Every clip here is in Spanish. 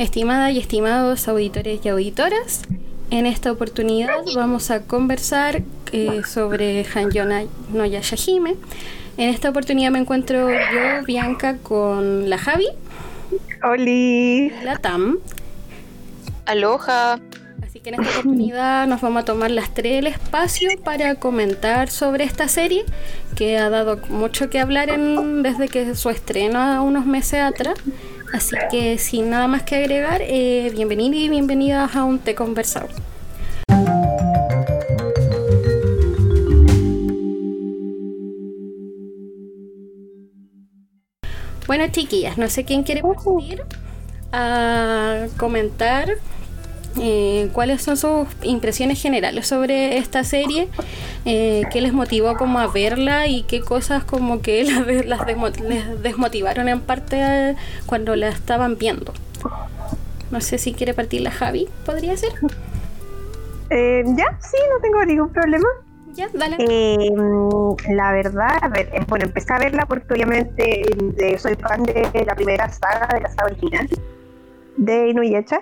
Estimadas y estimados auditores y auditoras, en esta oportunidad vamos a conversar eh, sobre Hanyo no Yashahime. En esta oportunidad me encuentro yo, Bianca, con la Javi. Oli. La Tam. Aloha. Así que en esta oportunidad nos vamos a tomar las tres el espacio para comentar sobre esta serie que ha dado mucho que hablar en, desde que su estreno a unos meses atrás. Así que sin nada más que agregar, eh, bienvenidos y bienvenidas a un Té Conversado. Bueno, chiquillas, no sé quién quiere partir a comentar eh, cuáles son sus impresiones generales sobre esta serie, eh, qué les motivó como a verla y qué cosas como que las, les desmotivaron en parte eh, cuando la estaban viendo. No sé si quiere partir la Javi, ¿podría ser? ya, sí, no tengo ningún problema. Ya, dale. la verdad, a ver, bueno, empecé a verla porque obviamente soy fan de la primera saga, de la saga original de Inuyasha.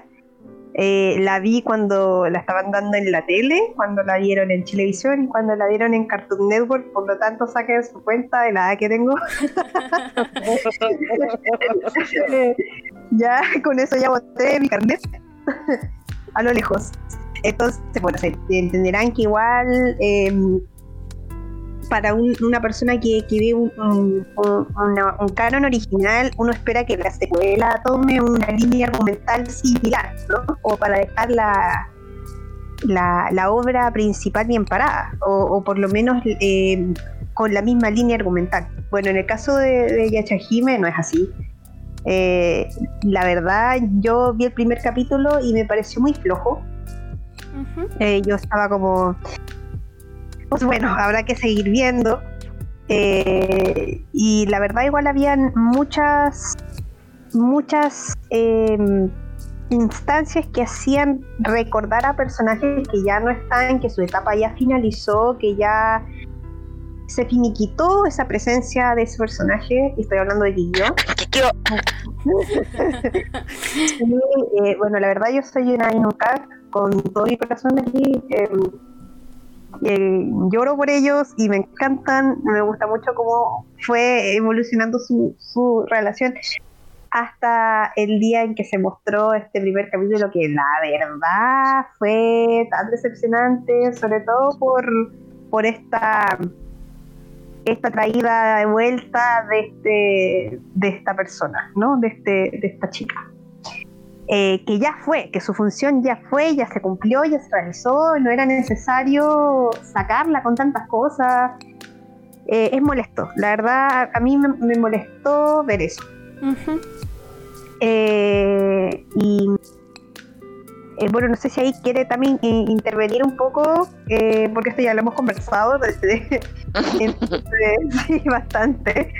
Eh, la vi cuando la estaban dando en la tele, cuando la dieron en televisión y cuando la dieron en Cartoon Network, por lo tanto saquen su cuenta de la edad que tengo. ya con eso ya boté mi carnet a lo lejos. Entonces, bueno, se entenderán que igual em, para una persona que, que ve un, un, canon original, uno espera que la secuela tome una línea argumental similar, ¿no? O para dejar la, la, obra principal bien parada, o, por lo menos eh, con la misma línea argumental. Bueno, en el caso de, de Yachahime no es así. Eh, la verdad, yo vi el primer capítulo y me pareció muy flojo. Eh, yo estaba como, pues bueno, habrá que seguir viendo. Eh, y la verdad igual habían muchas, muchas em, instancias que hacían recordar a personajes que ya no están, que su etapa ya finalizó, que ya se finiquitó esa presencia de ese personaje, y estoy hablando de Guillo. Eh, bueno, la verdad yo soy una Inuka con todo mi corazón aquí. Eh, lloro por ellos y me encantan, me gusta mucho cómo fue evolucionando su, su relación hasta el día en que se mostró este primer capítulo que la verdad fue tan decepcionante, sobre todo por, por esta esta traída de vuelta de este de esta persona, ¿no? De este de esta chica. Eh, que ya fue, que su función ya fue, ya se cumplió, ya se realizó, no era necesario sacarla con tantas cosas. Eh, es molesto, la verdad a mí me, molestó ver eso. Eh, y bueno, no sé si ahí quiere también intervenir un poco, porque esto ya lo hemos conversado sí, bastante.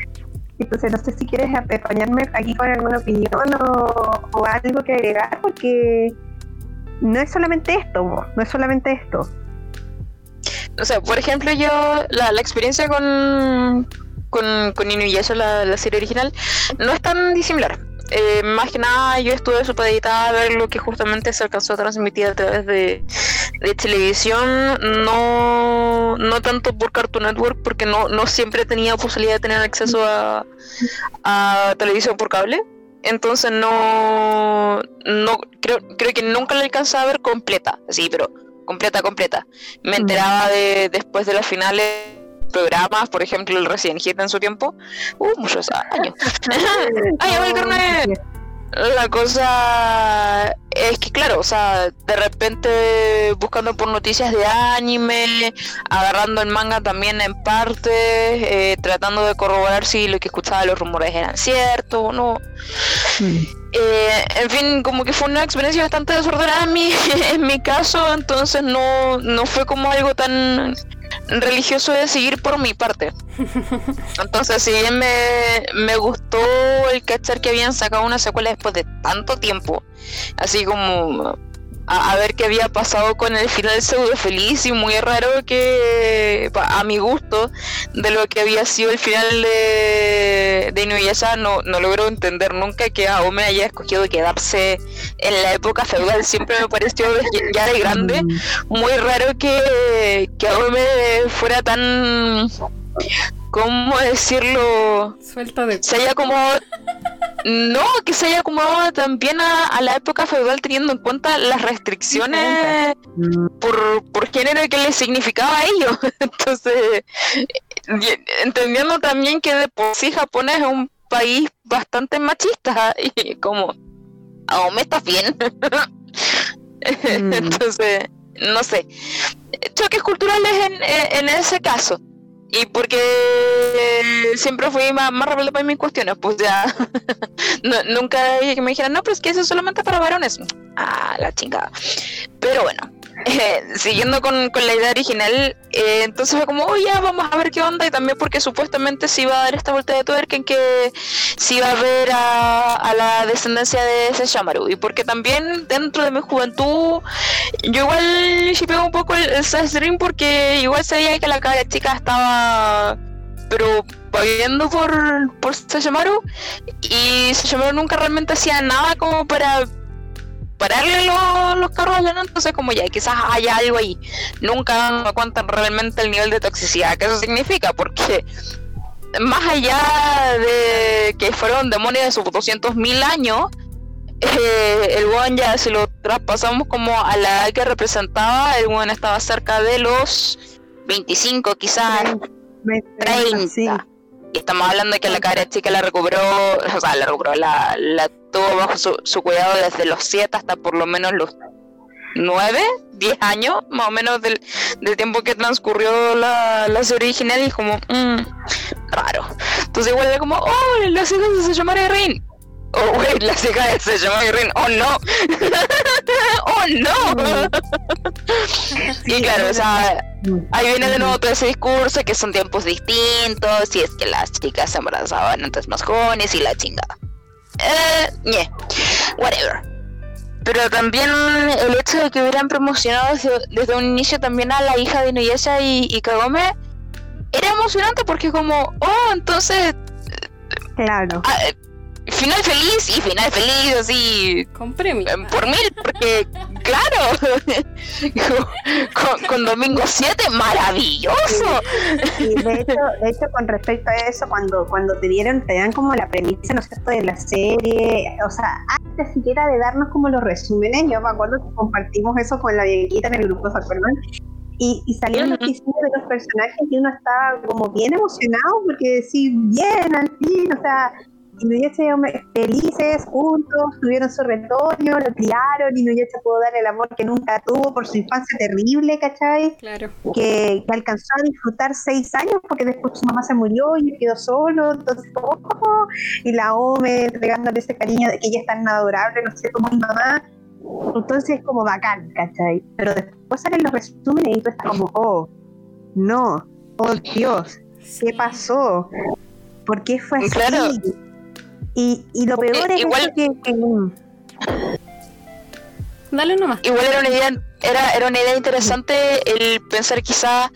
Entonces no sé si quieres acompañarme aquí con alguna opinión o, algo que agregar, porque no es solamente esto, no es solamente esto. O sea, por ejemplo, yo, la, la experiencia con, con, con Inuyasha, la, la serie original, no es tan disimilar. Eh, más que nada yo estuve supeditada a ver lo que justamente se alcanzó a transmitir a través de, televisión, no, no tanto por Cartoon Network, porque no, no siempre tenía posibilidad de tener acceso a, a televisión por cable. Entonces no, no creo, creo que nunca la alcanzaba a ver completa, sí, pero completa, completa. Me enteraba de después de las finales programas, por ejemplo el Resident Evil en su tiempo, uh, muchos años. ¡Ay, a ver, La cosa es que, claro, o sea, de repente buscando por noticias de anime, agarrando el manga también en parte, eh, tratando de corroborar si lo que escuchaba los rumores eran ciertos o no. Mm. Eh, en fin, como que fue una experiencia bastante desordenada en mi, en mi caso, entonces no, no fue como algo tan religioso de seguir por mi parte. Entonces, si bien me, me gustó el cachar que habían sacado una secuela después de tanto tiempo, así como a, ver qué había pasado con el final pseudo feliz y muy raro que a mi gusto de lo que había sido el final de, de, Inuyasha no, no logro entender nunca que Aome haya escogido quedarse en la época feudal. Siempre me pareció ya de grande muy raro que, que Aome fuera tan ¿cómo decirlo? Suelta de... Se haya como... No, que se haya acomodado también a, la época feudal teniendo en cuenta las restricciones por, por género que le significaba a ellos. Entonces, entendiendo también que de por sí Japón es un país bastante machista y como, aún me estás bien. Mm. Entonces, no sé. Choques culturales en, en ese caso. Y porque siempre fui más, más rebelde para mis cuestiones, pues ya nunca dije que me dijeran, no, pero es que eso es solamente para varones. Ah, la chingada. Pero bueno, siguiendo con, con, la idea original, eh, entonces fue como, oh, ya, vamos a ver qué onda, y también porque supuestamente se iba a dar esta vuelta de tuerca en que se iba a ver a, a la descendencia de ese y porque también dentro de mi juventud, yo igual pego un poco el, el porque igual sabía que la cara chica estaba, pero pagando por, por Sesshomaru, y Sesshomaru nunca realmente hacía nada como para pararle los, carros a la entonces como ya, quizás haya algo ahí. Nunca me cuentan realmente el nivel de toxicidad que eso significa, porque más allá de que fueron demonios de sus 200.000 años, eh, el one ya si lo traspasamos como a la edad que representaba, el one estaba cerca de los 25, quizás 30. Estamos hablando de que la cara chica la recuperó, o sea, la recuperó, la, la tuvo bajo su, cuidado desde los 7 hasta por lo menos los 9, 10 años, más o menos del, del tiempo que transcurrió la, la serie original, y como, mmm, raro. Entonces, igual era como, oh, la serie se llama Rin. Oh, güey, la hija se llama Irene. Oh, no. oh, no. y claro, o sea, ahí viene de nuevo todo ese discurso que son tiempos distintos y es que las chicas se embarazaban antes más jóvenes y la chingada. Eh, yeah. Whatever. Pero también el hecho de que hubieran promocionado desde, un inicio también a la hija de Inuyasha y, y Kagome era emocionante porque como, oh, entonces... Claro. Ah, final feliz y final feliz así con premio. eh, por mil porque claro con, domingo 7 maravilloso. Y de hecho de hecho con respecto a eso cuando cuando te dieron te dan como la premisa no sé de la serie o sea antes siquiera de darnos como los resúmenes yo me acuerdo que compartimos eso con la viejita en el grupo ¿se acuerdan? Y, y salieron los diseños de los personajes y uno estaba como bien emocionado porque decir bien al fin o sea y felices juntos, tuvieron su retoño, lo criaron y se pudo dar el amor que nunca tuvo por su infancia terrible, ¿cachai? Claro. Que, que alcanzó a disfrutar seis años porque después su mamá se murió y quedó solo, entonces, oh, y la Ome entregándole ese cariño de que ella es tan adorable, no sé, como mi mamá. Entonces es como bacán, ¿cachai? Pero después salen los resúmenes y tú estás como, oh, no, oh Dios, ¿qué pasó? ¿Por qué fue así? Claro y, y lo peor es que, Dale nomás. Igual era una idea, era, era una idea interesante el pensar quizá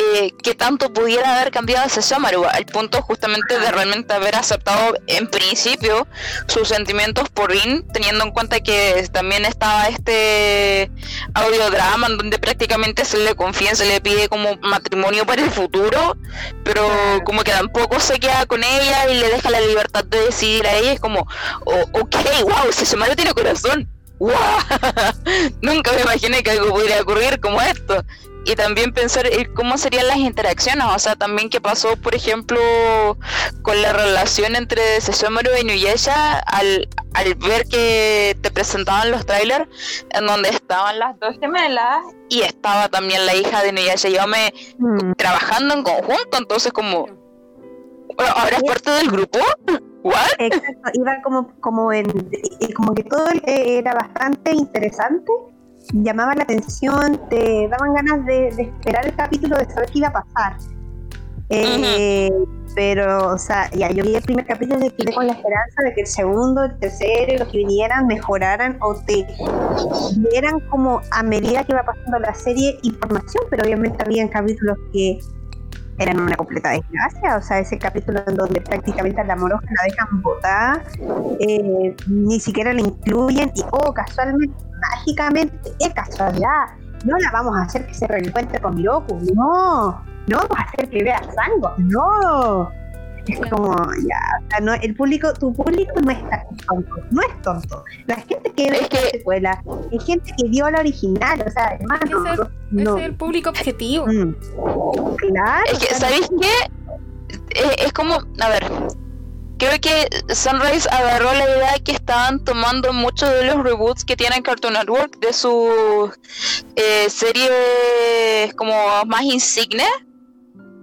eh, que tanto pudiera haber cambiado ese Samaru, al punto justamente de realmente haber aceptado en principio sus sentimientos por Rin, teniendo en cuenta que también estaba este audiodrama en donde prácticamente se le confía, se le pide como matrimonio para el futuro, pero como que tampoco se queda con ella y le deja la libertad de decidir a ella, es como, oh, ok, wow, ese Samaru tiene corazón. ¡Wow! Nunca me imaginé que algo pudiera ocurrir como esto y también pensar cómo serían las interacciones, o sea, también qué pasó, por ejemplo, con la relación entre Sesomaru y Nuyesha al, al ver que te presentaban los trailers en donde estaban las dos gemelas y estaba también la hija de Nuyesha y yo me mm. trabajando en conjunto, entonces como ahora es parte del grupo. ¿What? Exacto, iba como como en como que todo era bastante interesante llamaba la atención, te daban ganas de, esperar el capítulo, de saber qué iba a pasar. Eh, pero, o sea, ya yo vi el primer capítulo y quedé con la esperanza de que el segundo, el tercero y los que vinieran mejoraran o te dieran como a medida que iba pasando la serie información, pero obviamente había capítulos que eran una completa desgracia. O sea, ese capítulo en donde prácticamente a la moroja la dejan botada, eh, ni siquiera la incluyen y, oh, casualmente, mágicamente, es casualidad, no la vamos a hacer que se reencuentre con Miroku, no, no vamos a hacer que vea Sango, no. Es como, ya, no, el público, tu público no es tonto, no es tonto. La gente que ve esta secuela es gente que vio la original, o sea, hermano. Es el, es el público objetivo. Mm. Claro. Es que, ¿sabéis qué? Es, es como, a ver, creo que Sunrise agarró la idea que estaban tomando muchos de los reboots que tiene Cartoon Network de sus eh, series como más insignes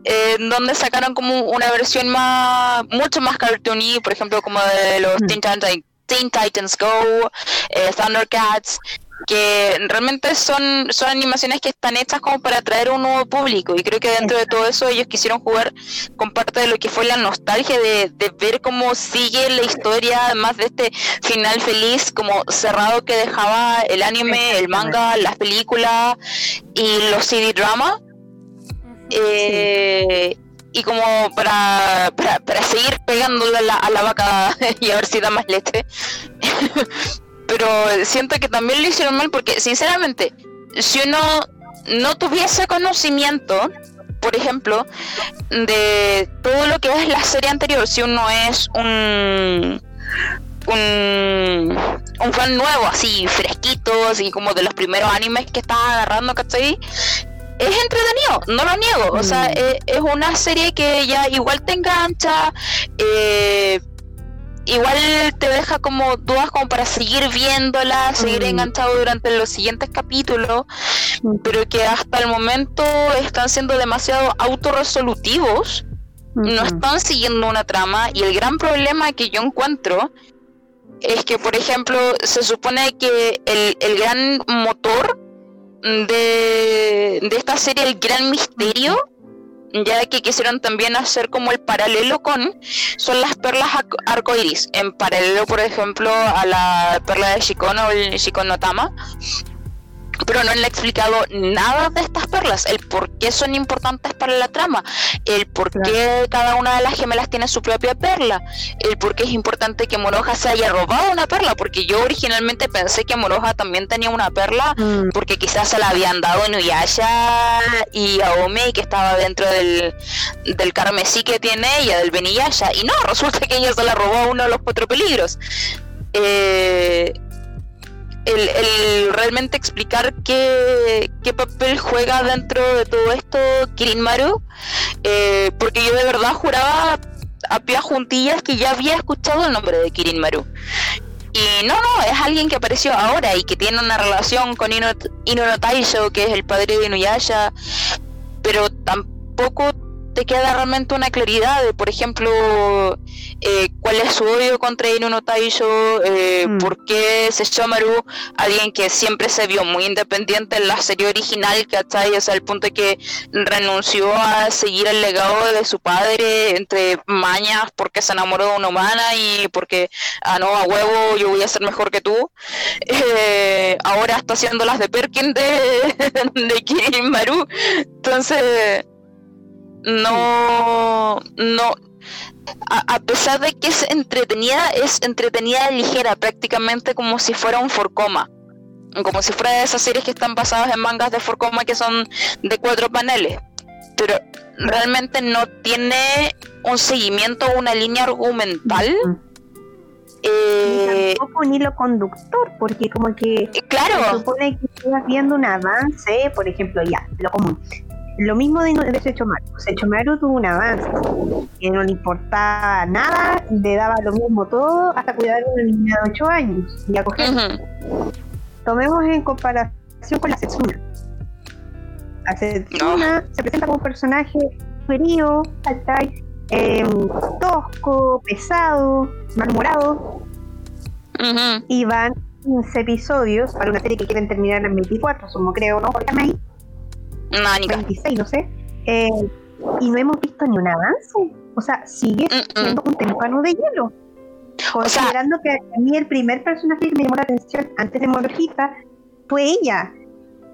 eh, donde sacaron como una versión más mucho más cartoony por ejemplo como de los Mm. Teen, Titans, Teen Titans Go eh, Thundercats que realmente son, son animaciones que están hechas como para atraer un nuevo público y creo que dentro de todo eso ellos quisieron jugar con parte de lo que fue la nostalgia de, de ver cómo sigue la historia, además de este final feliz como cerrado que dejaba el anime, el manga, las películas y los CD drama. Eh, Y como para, para, para seguir pegándole a la, a la vaca y a ver si da más leche. Pero siento que también lo hicieron mal porque, sinceramente, si uno no tuviese conocimiento, por ejemplo, de todo lo que es la serie anterior, si uno es un un, un fan nuevo, así fresquito, así como de los primeros animes que estás agarrando, ¿cachai? Es entretenido, no lo niego, o sea, Mm. es, es una serie que ya igual te engancha, eh, igual te deja como dudas como para seguir viéndola, seguir Mm. enganchado durante los siguientes capítulos, Mm. pero que hasta el momento están siendo demasiado autorresolutivos no están siguiendo una trama y el gran problema que yo encuentro es que, por ejemplo, se supone que el, el gran motor de, de esta serie, el gran misterio, ya que quisieron también hacer como el paralelo con, son las perlas arco- arcoiris, en paralelo, por ejemplo, a la perla de Shikon o el Shikon no Tama. Pero no le he explicado nada de estas perlas, el por qué son importantes para la trama, el por qué cada una de las gemelas tiene su propia perla, el por qué es importante que Moroja se haya robado una perla, porque yo originalmente pensé que Moroja también tenía una perla Mm. porque quizás se la habían dado Nuyasha y Aome que estaba dentro del, del carmesí que tiene ella, del Beniyasha, y no, resulta que ella se la robó a uno de los cuatro peligros. Eh, el, el realmente explicar qué, qué papel juega dentro de todo esto Kirin Maru, eh, porque yo de verdad juraba a pie juntillas que ya había escuchado el nombre de Kirin Maru. Y no, no, es alguien que apareció ahora y que tiene una relación con Ino, Ino no Taisho, que es el padre de Inuyasha, pero tampoco te queda realmente una claridad de, por ejemplo, eh, cuál es su odio contra Ino no Taisho, eh, Mm. por qué Sesshomaru, alguien que siempre se vio muy independiente en la serie original, ¿cachai? O sea, al punto de que renunció a seguir el legado de su padre entre mañas porque se enamoró de una humana y porque, ah, no, a huevo, yo voy a ser mejor que tú. Eh, ahora está haciendo las de Perkin de, de Kirin Maru. Entonces, no, no, a, a pesar de que es entretenida, es entretenida ligera, prácticamente como si fuera un forcoma. Como si fuera de esas series que están basadas en mangas de forcoma que son de cuatro paneles. Pero realmente no tiene un seguimiento una línea argumental. Mm. Eh, tampoco un hilo conductor, porque como que se claro, supone que estás viendo un avance, por ejemplo, ya, lo común. Lo mismo de, de Sechomaru. Sechomaru tuvo un avance, que no le importaba nada, le daba lo mismo todo, hasta cuidar a una niña de 8 años y acoger. Tomemos en comparación con la Setsuna. La Setsuna se presenta como un personaje frío. Em, tosco, pesado, malhumorado, ujú, y van 15 episodios para una serie que quieren terminar en 24, sumo creo, ¿no? Porque ahí nánica. 26, no sé. Eh, y no hemos visto ni un avance. O sea, sigue Mm, mm. siendo un témpano de hielo. O sea- Considerando que a mí el primer personaje que me llamó la atención antes de Morojita fue ella.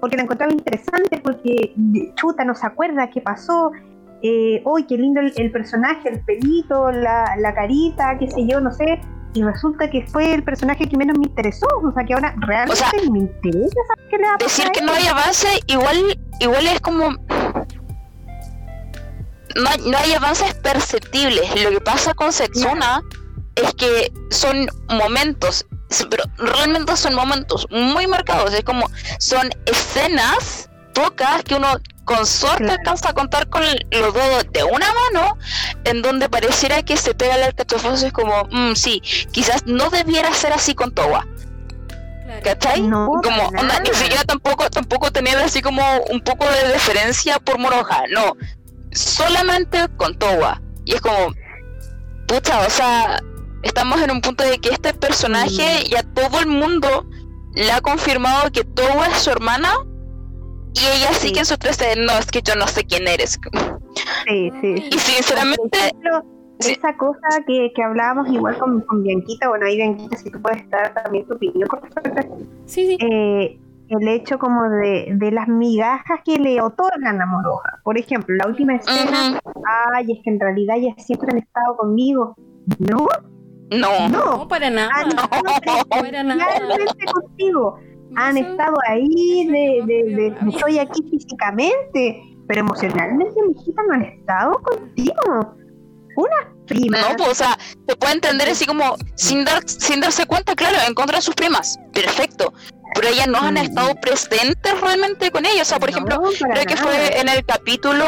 Porque la encontraba interesante, porque chuta no se acuerda qué pasó. eh, uy, qué lindo el, el personaje, el pelito, la, la carita, qué sé yo, no sé. Y resulta que fue el personaje que menos me interesó. O sea, que ahora realmente O sea, me interesa saber qué le va a pasar decir que no hay avance igual igual es como no hay, no hay avances perceptibles. Lo que pasa con Setsuna es que son momentos pero realmente son momentos muy marcados. Es como son escenas pocas que uno con suerte Claro. alcanza a contar con los dedos de una mano en donde pareciera que se pega el alcachofazo es como mm, sí quizás no debiera ser así con Towa Claro. ¿Cachai? No, como onda, ni siquiera tampoco tampoco tener así como un poco de deferencia por Moroja, no, solamente con Towa. Y es como, pucha, o sea, estamos en un punto de que este personaje ya todo el mundo le ha confirmado que Towa es su hermana y ella Sí. sigue en su de, no, es que yo no sé quién eres. Sí, sí. Y sinceramente, Por ejemplo, sí. esa cosa que, que hablábamos igual con, con Bianquita, bueno, ahí Bianquita, si tú puedes dar también tu opinión con. Sí, sí. eh, el hecho como de, de las migajas que le otorgan a Moroja. Por ejemplo, la última escena, ay, es que en realidad ya siempre han estado conmigo. No, no, no, No, para nada. han estado para nada. contigo. Han estado ahí, de, de, de- de estoy aquí físicamente, pero emocionalmente, mijita, no han estado contigo. Una prima. No, pues, o sea, se puede entender así como sin dar, sin darse cuenta, claro, en contra de sus primas. Perfecto. Pero ellas no han estado presentes realmente con ellos. O sea, por ejemplo, No, creo que fue en el capítulo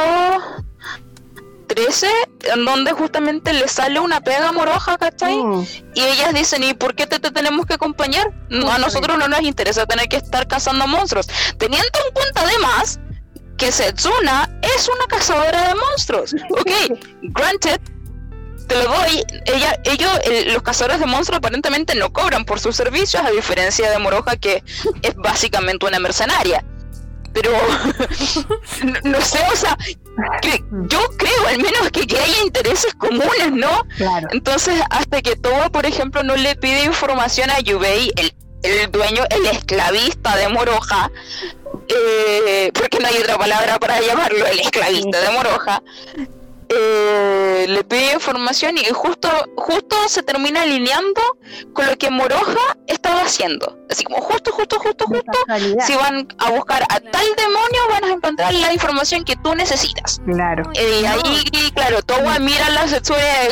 13, en donde justamente le sale una pega moroja, ¿cachai? Mm, Y ellas dicen, ¿y por qué te, te tenemos que acompañar? No, a nosotros no nos interesa tener que estar cazando monstruos. Teniendo en cuenta además que Setsuna es una cazadora de monstruos. Ok, granted, te lo doy. Ella, ellos, el- los cazadores de monstruos aparentemente no cobran por sus servicios, a diferencia de Moroja, que es básicamente una mercenaria. Pero no, no sé, o sea, yo creo al menos que, que haya intereses comunes, ¿no? claro. Entonces, hasta que Towa, por ejemplo, no le pide información a Yubei, el, el dueño, el esclavista de Moroja, eh, porque no hay otra palabra para llamarlo, el esclavista de Moroja, eh, le pide información y justo, justo se termina alineando con lo que Moroja estaba haciendo. Así como justo, justo, justo, De justo, si van a buscar a tal demonio, van a encontrar la información que tú necesitas. Claro. Eh, Y ahí, claro, Towa mira la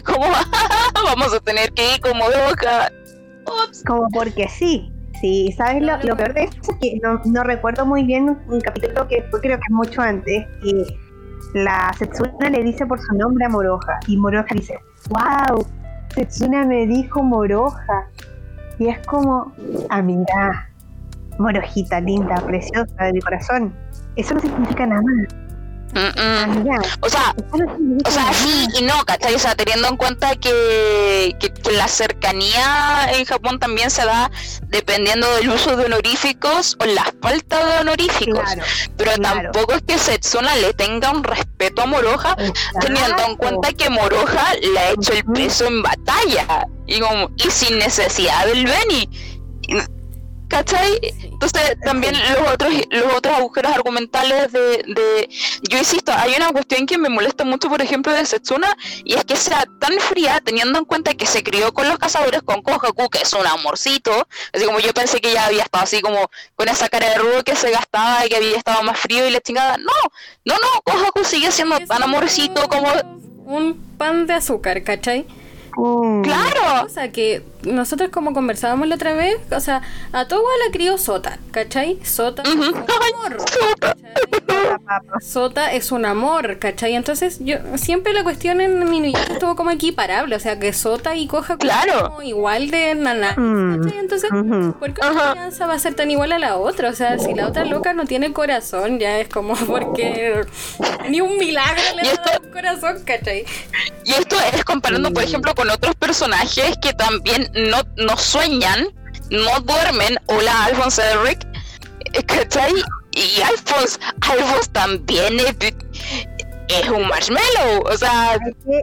como vamos a tener que ir como loca. Ups. Como porque sí. Sí, ¿sabes lo, lo peor de eso? Es que no, no recuerdo muy bien un, un capítulo que fue creo que mucho antes, que la Setsuna le dice por su nombre a Moroja, y Moroja dice, wow, Setsuna me dijo Moroja. Y es como, amiga, Morojita linda, preciosa de mi corazón. Eso no significa nada, Mm, mm. amiga. O sea, o sea, sí y no, ¿cachai? O sea, teniendo en cuenta que, que, que la cercanía en Japón también se da dependiendo del uso de honoríficos o la falta de honoríficos. Claro, Pero claro. tampoco es que Setsuna le tenga un respeto a Moroja teniendo en cuenta que Moroja le ha hecho el peso en batalla y como y sin necesidad del Beni ¿cachai? entonces también los otros los otros agujeros argumentales de, de yo insisto hay una cuestión que me molesta mucho por ejemplo de Setsuna y es que sea tan fría teniendo en cuenta que se crió con los cazadores con Kohaku que es un amorcito así como yo pensé que ya había estado así como con esa cara de rudo que se gastaba y que había estado más frío y la chingada no no no Kohaku sigue siendo tan amorcito como Un pan de azúcar, ¿cachai? Claro O sea, que nosotros como conversábamos la otra vez, o sea, a Towa la crió Sota, ¿cachai? Sota es un amor, ¿cachai? Sota es un amor, ¿cachai? Entonces, yo siempre la cuestión en Minuyaki estuvo como equiparable, o sea, que Sota y Kohaku Claro. como igual de nana, Mm, ¿cachai? Entonces. ¿por qué una Ajá. crianza va a ser tan igual a la otra? O sea, si la otra loca no tiene corazón, ya es como porque ni un milagro le da esto- un corazón, ¿cachai? Y esto es comparando, por ejemplo, con otros personajes que también no, no sueñan, no duermen. Hola, Alphonse Eric. eh, ¿Cachai? Y Alphonse, Alphonse también es, es un marshmallow. O sea,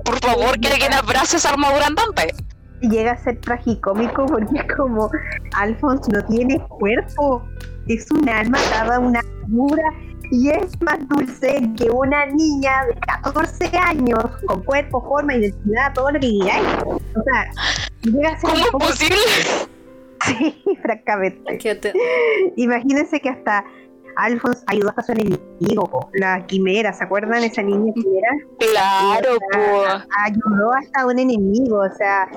por favor, que alguien abrace esa armadura andante. llega a ser tragicómico porque como Alphonse no tiene cuerpo, es un alma dada una figura y es más dulce que una niña de 14 años con cuerpo, forma, identidad, todo lo que queráis. O sea, llega a ser ¿Cómo es posible? Sí, francamente. Imagínense que hasta Alphonse ayudó hasta su enemigo, la quimera, ¿se acuerdan? Esa niña quimera Claro, ayudó hasta a un enemigo, o sea,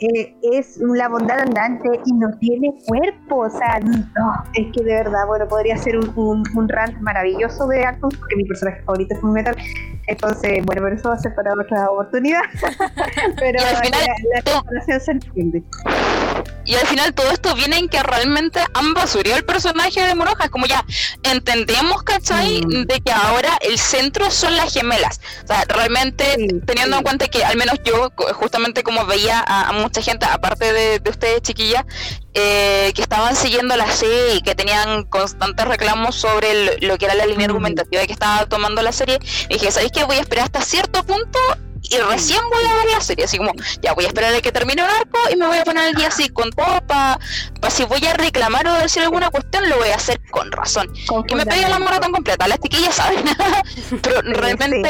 eh, es la bondad andante y no tiene cuerpo, o sea, no, es que de verdad, bueno, podría ser un, un, un rant maravilloso de Alphonse, porque mi personaje favorito es un metal, entonces, bueno, pero eso va a ser para otra oportunidad, pero la, comparación se entiende. Y al final todo esto viene en que realmente han basurado el personaje de Moroja. Como ya entendemos, ¿cachai? Mm. De que ahora el centro son las gemelas. O sea, realmente teniendo en cuenta que al menos yo, justamente como veía a, a mucha gente, aparte de, de ustedes chiquillas, eh, que estaban siguiendo la serie y que tenían constantes reclamos sobre el- lo que era la línea Mm. argumentativa que estaba tomando la serie, dije, ¿sabéis qué? Voy a esperar hasta cierto punto y recién voy a ver la serie, así como, ya voy a esperar a que termine un arco y me voy a poner el día así con todo para si voy a reclamar o decir alguna cuestión, lo voy a hacer con razón. Con Que me pegue la maratón completa, las chiquillas saben, pero realmente...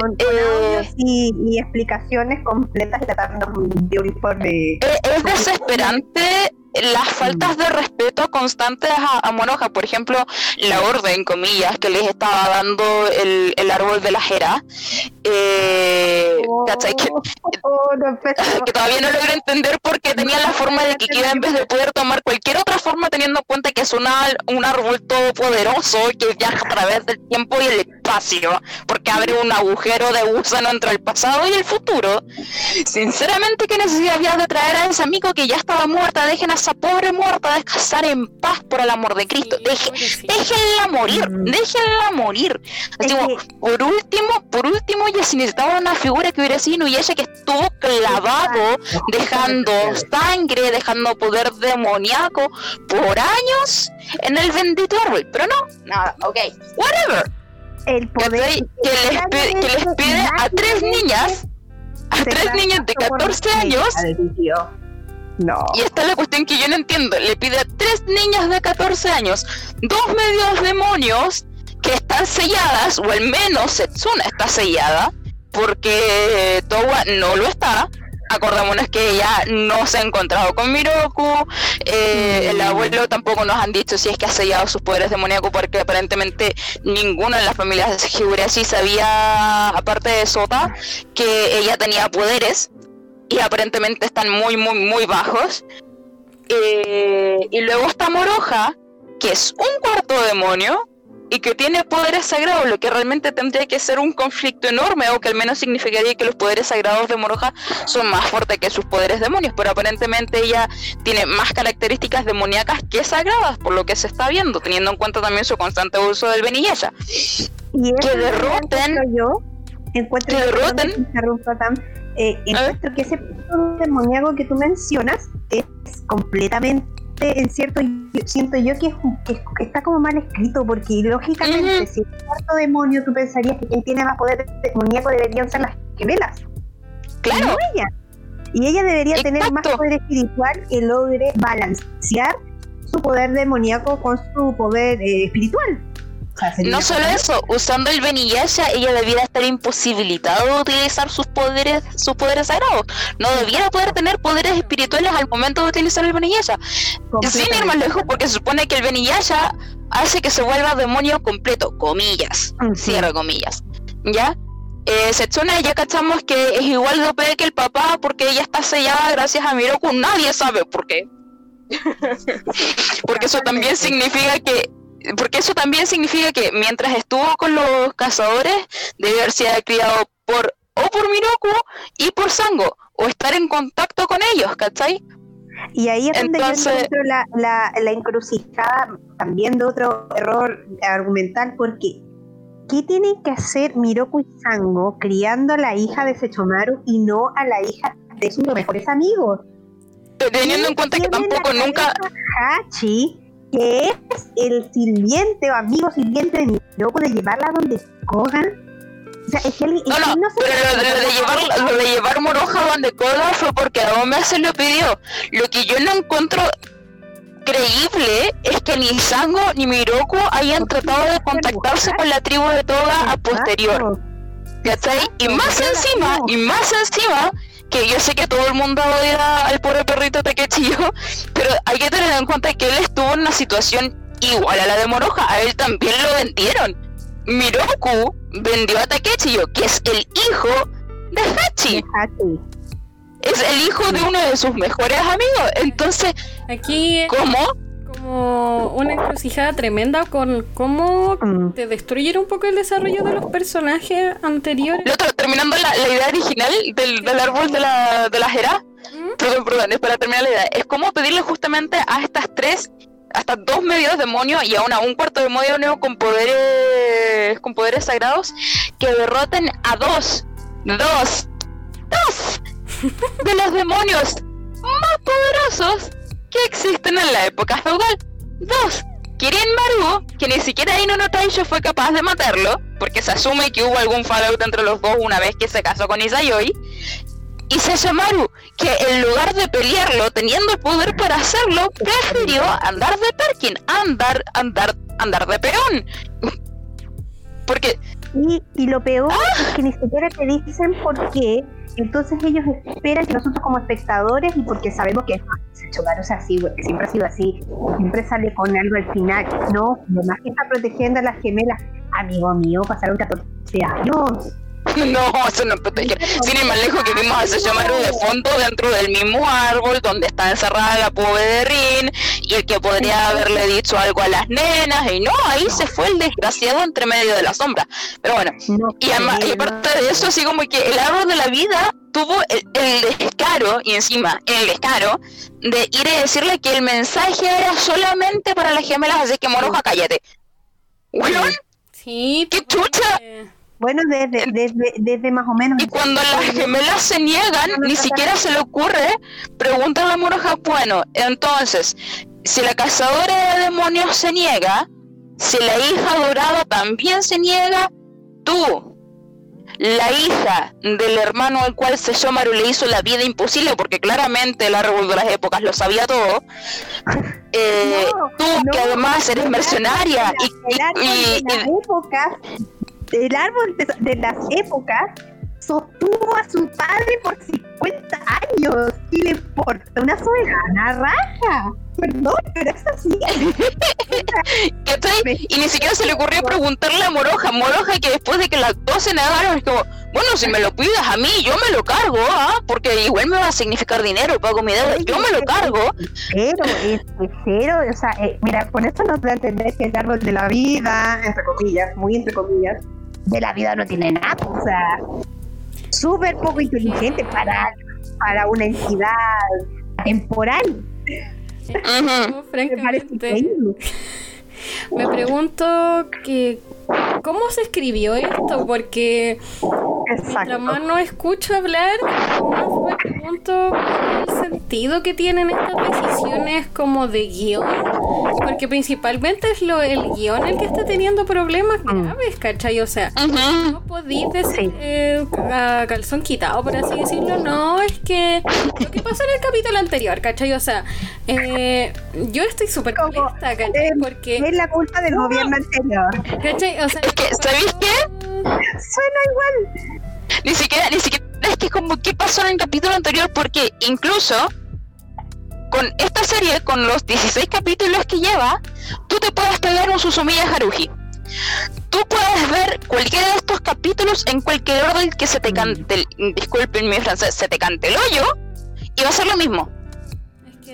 con, con eh, y, y explicaciones completas y tratarnos de un informe. Eh, es desesperante las faltas de respeto constantes a, a Monoja. Por ejemplo, la orden, comillas, que les estaba dando el, el árbol de la Jera. Eh, ¿cachai? Que, Oh, no que todavía no logro entender por qué tenía la forma de que Kira en vez de poder tomar cualquier otra forma teniendo en cuenta que es una, un árbol todopoderoso que viaja a través del tiempo y el espacio, porque abre un agujero de gusano entre el pasado y el futuro. Sinceramente, ¿qué necesidad había de traer a ese amigo que ya estaba muerta? Dejen a esa pobre muerta descansar en paz por el amor de Cristo. Sí, Deje- déjenla morir, Mm. déjenla morir. Así como, por último, por último, ya si necesitaba una figura que hubiera sido Inuyasha que estuvo clavado, dejando sangre, dejando poder demoníaco por años en el bendito árbol. Pero no, nada, ok, whatever. el poder. Que les, pe- que les pide a tres niñas, a tres niñas de por 14 años, No. y esta es la cuestión que yo no entiendo. Le pide a tres niñas de 14 años, dos medios demonios que están selladas, o al menos Setsuna está sellada, porque Towa no lo está. Acordémonos que ella no se ha encontrado con Miroku. eh, el Mm. abuelo tampoco nos han dicho si es que ha sellado sus poderes demoníacos, porque aparentemente ninguna de las familias Higurashi sabía, aparte de Sota, que ella tenía poderes y aparentemente están muy, muy, muy bajos. Eh, y luego está Moroja, que es un cuarto demonio y que tiene poderes sagrados, lo que realmente tendría que ser un conflicto enorme, o que al menos significaría que los poderes sagrados de Moroja son más fuertes que sus poderes demonios, pero aparentemente ella tiene más características demoníacas que sagradas, por lo que se está viendo, teniendo en cuenta también su constante uso del. Y eso que derroten- yo encuentro que derroten- que eh, encuentro que ese punto demoníaco que tú mencionas es completamente en cierto siento yo que, es, que es- que está como mal escrito porque lógicamente si es un cuarto demonio tú pensarías que quien tiene más poder demoníaco deberían ser las gemelas Claro, no ella y ella debería tener más poder espiritual que logre balancear su poder demoníaco con su poder eh, espiritual No solo eso, usando el Beniyasha, ella debiera estar imposibilitada de utilizar sus poderes, sus poderes sagrados. No debiera poder tener poderes espirituales al momento de utilizar el Beniyasha. Sin ir más lejos, porque se supone que el Beniyasha hace que se vuelva demonio completo, comillas, Ujú. cierra comillas. ¿Ya? Eh, Setsuna ya cachamos que es igual de OP que el papá porque ella está sellada gracias a Miroku, nadie sabe por qué. porque eso también significa que porque eso también significa que mientras estuvo con los cazadores debe haber sido criado por o por Miroku y por Sango o estar en contacto con ellos, ¿cachai? Y ahí es donde Entonces- yo encuentro la, la, la encrucijada también de otro error argumental, porque ¿qué tienen que hacer Miroku y Sango criando a la hija de Sechomaru y no a la hija de sus mejores amigos? Teniendo en cuenta que tampoco nunca Hachi, que es el sirviente o amigo sirviente de Miroku, de llevarla donde cojan. O sea, es que él- No, no, se- pero lo, lo de llevar, lo de llevar Moroja a donde Koda fue porque Aome se lo pidió. Lo que yo no encuentro creíble es que ni Sango ni Miroku hayan tratado de contactarse con la tribu de Toga a posterior. ¿Cachai? Y más encima, y más encima, que yo sé que todo el mundo odia al pobre perrito Takechillo, pero hay que tener en cuenta que él estuvo en una situación igual a la de Moroja, a él también lo vendieron. Miroku vendió a Takechillo, que es el hijo de Hachi. Es el hijo de uno de sus mejores amigos. Entonces, Aquí ¿cómo? Como una encrucijada tremenda con cómo Mm. te destruyeron un poco el desarrollo de los personajes anteriores. Lo otro, terminando la, la idea original del, del árbol de la, de la Jera, ¿Mm? perdón, perdón, es para terminar la idea, es como pedirle justamente a estas tres, a estas dos medios demonios y a una, un cuarto demonio con poderes, con poderes sagrados, que derroten a dos, dos, dos de los demonios más poderosos que existen en la época feudal. Dos. Kirin Maru, que ni siquiera Ino no Taisho fue capaz de matarlo, porque se asume que hubo algún fallout entre los dos una vez que se casó con Isayoi. Y Sesshomaru, que en lugar de pelearlo, teniendo el poder para hacerlo, prefirió andar de Perkin, andar, andar, andar de peón. Porque, Y, y lo peor es que ni siquiera te dicen por qué. Entonces ellos esperan que nosotros como espectadores, y porque sabemos que se chocaron, o sea, sí, porque siempre ha sido así, siempre sale con algo al final. No, además que está protegiendo a las gemelas. Amigo mío, pasaron 14 años. no, eso no protege. Sin ir más lejos que vimos a Sesshomaru de fondo dentro del mismo árbol donde está encerrada la pobre de Rin, y el que podría haberle dicho algo a las nenas, y no, ahí se fue el desgraciado entre medio de la sombra. Pero bueno, No, Y, sé, aparte de eso, así como que el árbol de la vida tuvo el, el descaro, y encima el descaro, de ir a decirle que el mensaje era solamente para las gemelas, así que moroja, cállate. Bueno, Sí, ¡Qué chucha! Eh, Bueno, desde, desde, desde más o menos. y cuando las gemelas se niegan, ni siquiera se le ocurre preguntarle a moroja, bueno, entonces, si la cazadora de demonios se niega, si la hija dorada también se niega, tú, la hija del hermano al cual Sesshomaru le hizo la vida imposible, porque claramente el árbol de las épocas lo sabía todo, eh, No, tú que además eres mercenaria y, y- y- épocas, el árbol de, de las épocas sostuvo a su padre por 50 años y le importa una soberana raja. Perdón, pero es así. Y ni siquiera se le ocurrió preguntarle a Moroja, Moroja que después de que las dos se negaron, es como, bueno, si me lo pidas a mí, yo me lo cargo, ¿ah? Porque igual me va a significar dinero, pago mi deuda, yo me lo cargo. Pero es es cero, o sea, eh, mira, con esto nos da a entender que el árbol de la vida, entre comillas, muy entre comillas, de la vida no tiene nada, o sea, súper poco inteligente para, para una entidad temporal. Parece francamente, me pregunto que cómo se escribió esto, porque mientras más no escucho hablar, más me pregunto el sentido que tienen estas decisiones como de guion, porque principalmente es lo el guion el que está teniendo problemas graves, ¿cachai? O sea, no podéis decir Sí. eh, a calzón quitado, por así decirlo. No, es que lo que pasó en el capítulo anterior, ¿cachai? O sea, eh, yo estoy súper molesta, ¿cachai? eh, Porque, Es la culpa del gobierno anterior. ¿cachai? O sea, Es que, ¿sabéis qué? Suena igual. Ni siquiera, ni siquiera es que como qué pasó en el capítulo anterior, porque incluso con esta serie, con los 16 capítulos que lleva, tú te puedes pegar un Susumiya Haruhi. Tú puedes ver cualquiera de estos capítulos en cualquier orden que se te cante, el- disculpen mi francés, se te cante el hoyo, y va a ser lo mismo.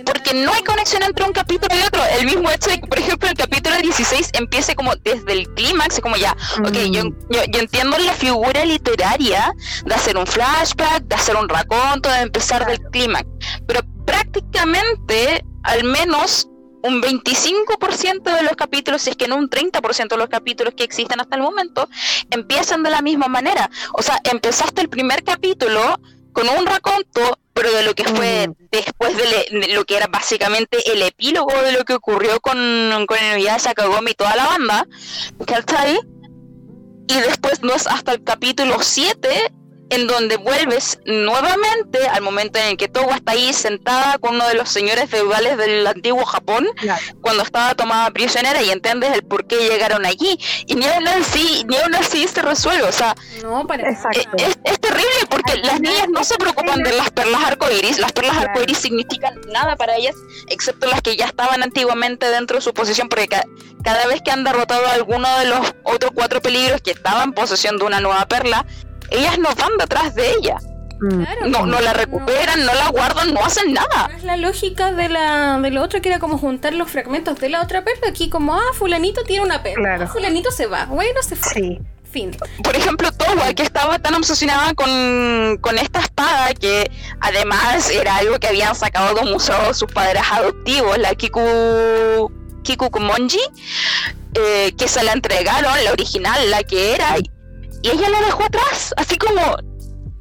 Porque no hay conexión entre un capítulo y otro. El mismo hecho de que, por ejemplo, el capítulo 16 empiece como desde el clímax, como ya, ok, yo, yo, yo entiendo la figura literaria de hacer un flashback, de hacer un raconto, de empezar del clímax, pero prácticamente, al menos un 25% de los capítulos, si es que no un 30% de los capítulos que existen hasta el momento, empiezan de la misma manera. O sea, empezaste el primer capítulo con un raconto, pero de lo que fue Mm. después de, le- de lo que era básicamente el epílogo de lo que ocurrió con, con Inuyasha Sakagomi y toda la banda, ¿cachai? Y después no es hasta el capítulo 7 en donde vuelves nuevamente al momento en el que Towa está ahí sentada con uno de los señores feudales del antiguo Japón, cuando estaba tomada prisionera y entiendes el por qué llegaron allí. Y ni aún así, ni aún así se resuelve. O sea, es, es, terrible porque las niñas no se preocupan de las perlas arcoíris. Las perlas arcoíris significan nada para ellas, excepto las que ya estaban antiguamente dentro de su posición, porque cada vez que han derrotado a alguno de los otros cuatro peligros que estaban en posesión de una nueva perla, ellas no van detrás de ella. Mm. no, no la recuperan, no, la guardan, no hacen nada. Es la lógica de la de lo otro que era como juntar los fragmentos de la otra perla. Aquí como, ah, fulanito tiene una perla. Ah, fulanito se va. Bueno, se fue. Fin. Por ejemplo, Towa, que estaba tan obsesionada con, con, esta espada, que además era algo que habían sacado de museo sus padres adoptivos, la Kiku, Kiku Kumonji, eh, que se la entregaron, la original, la que era, y ella la dejó atrás, así como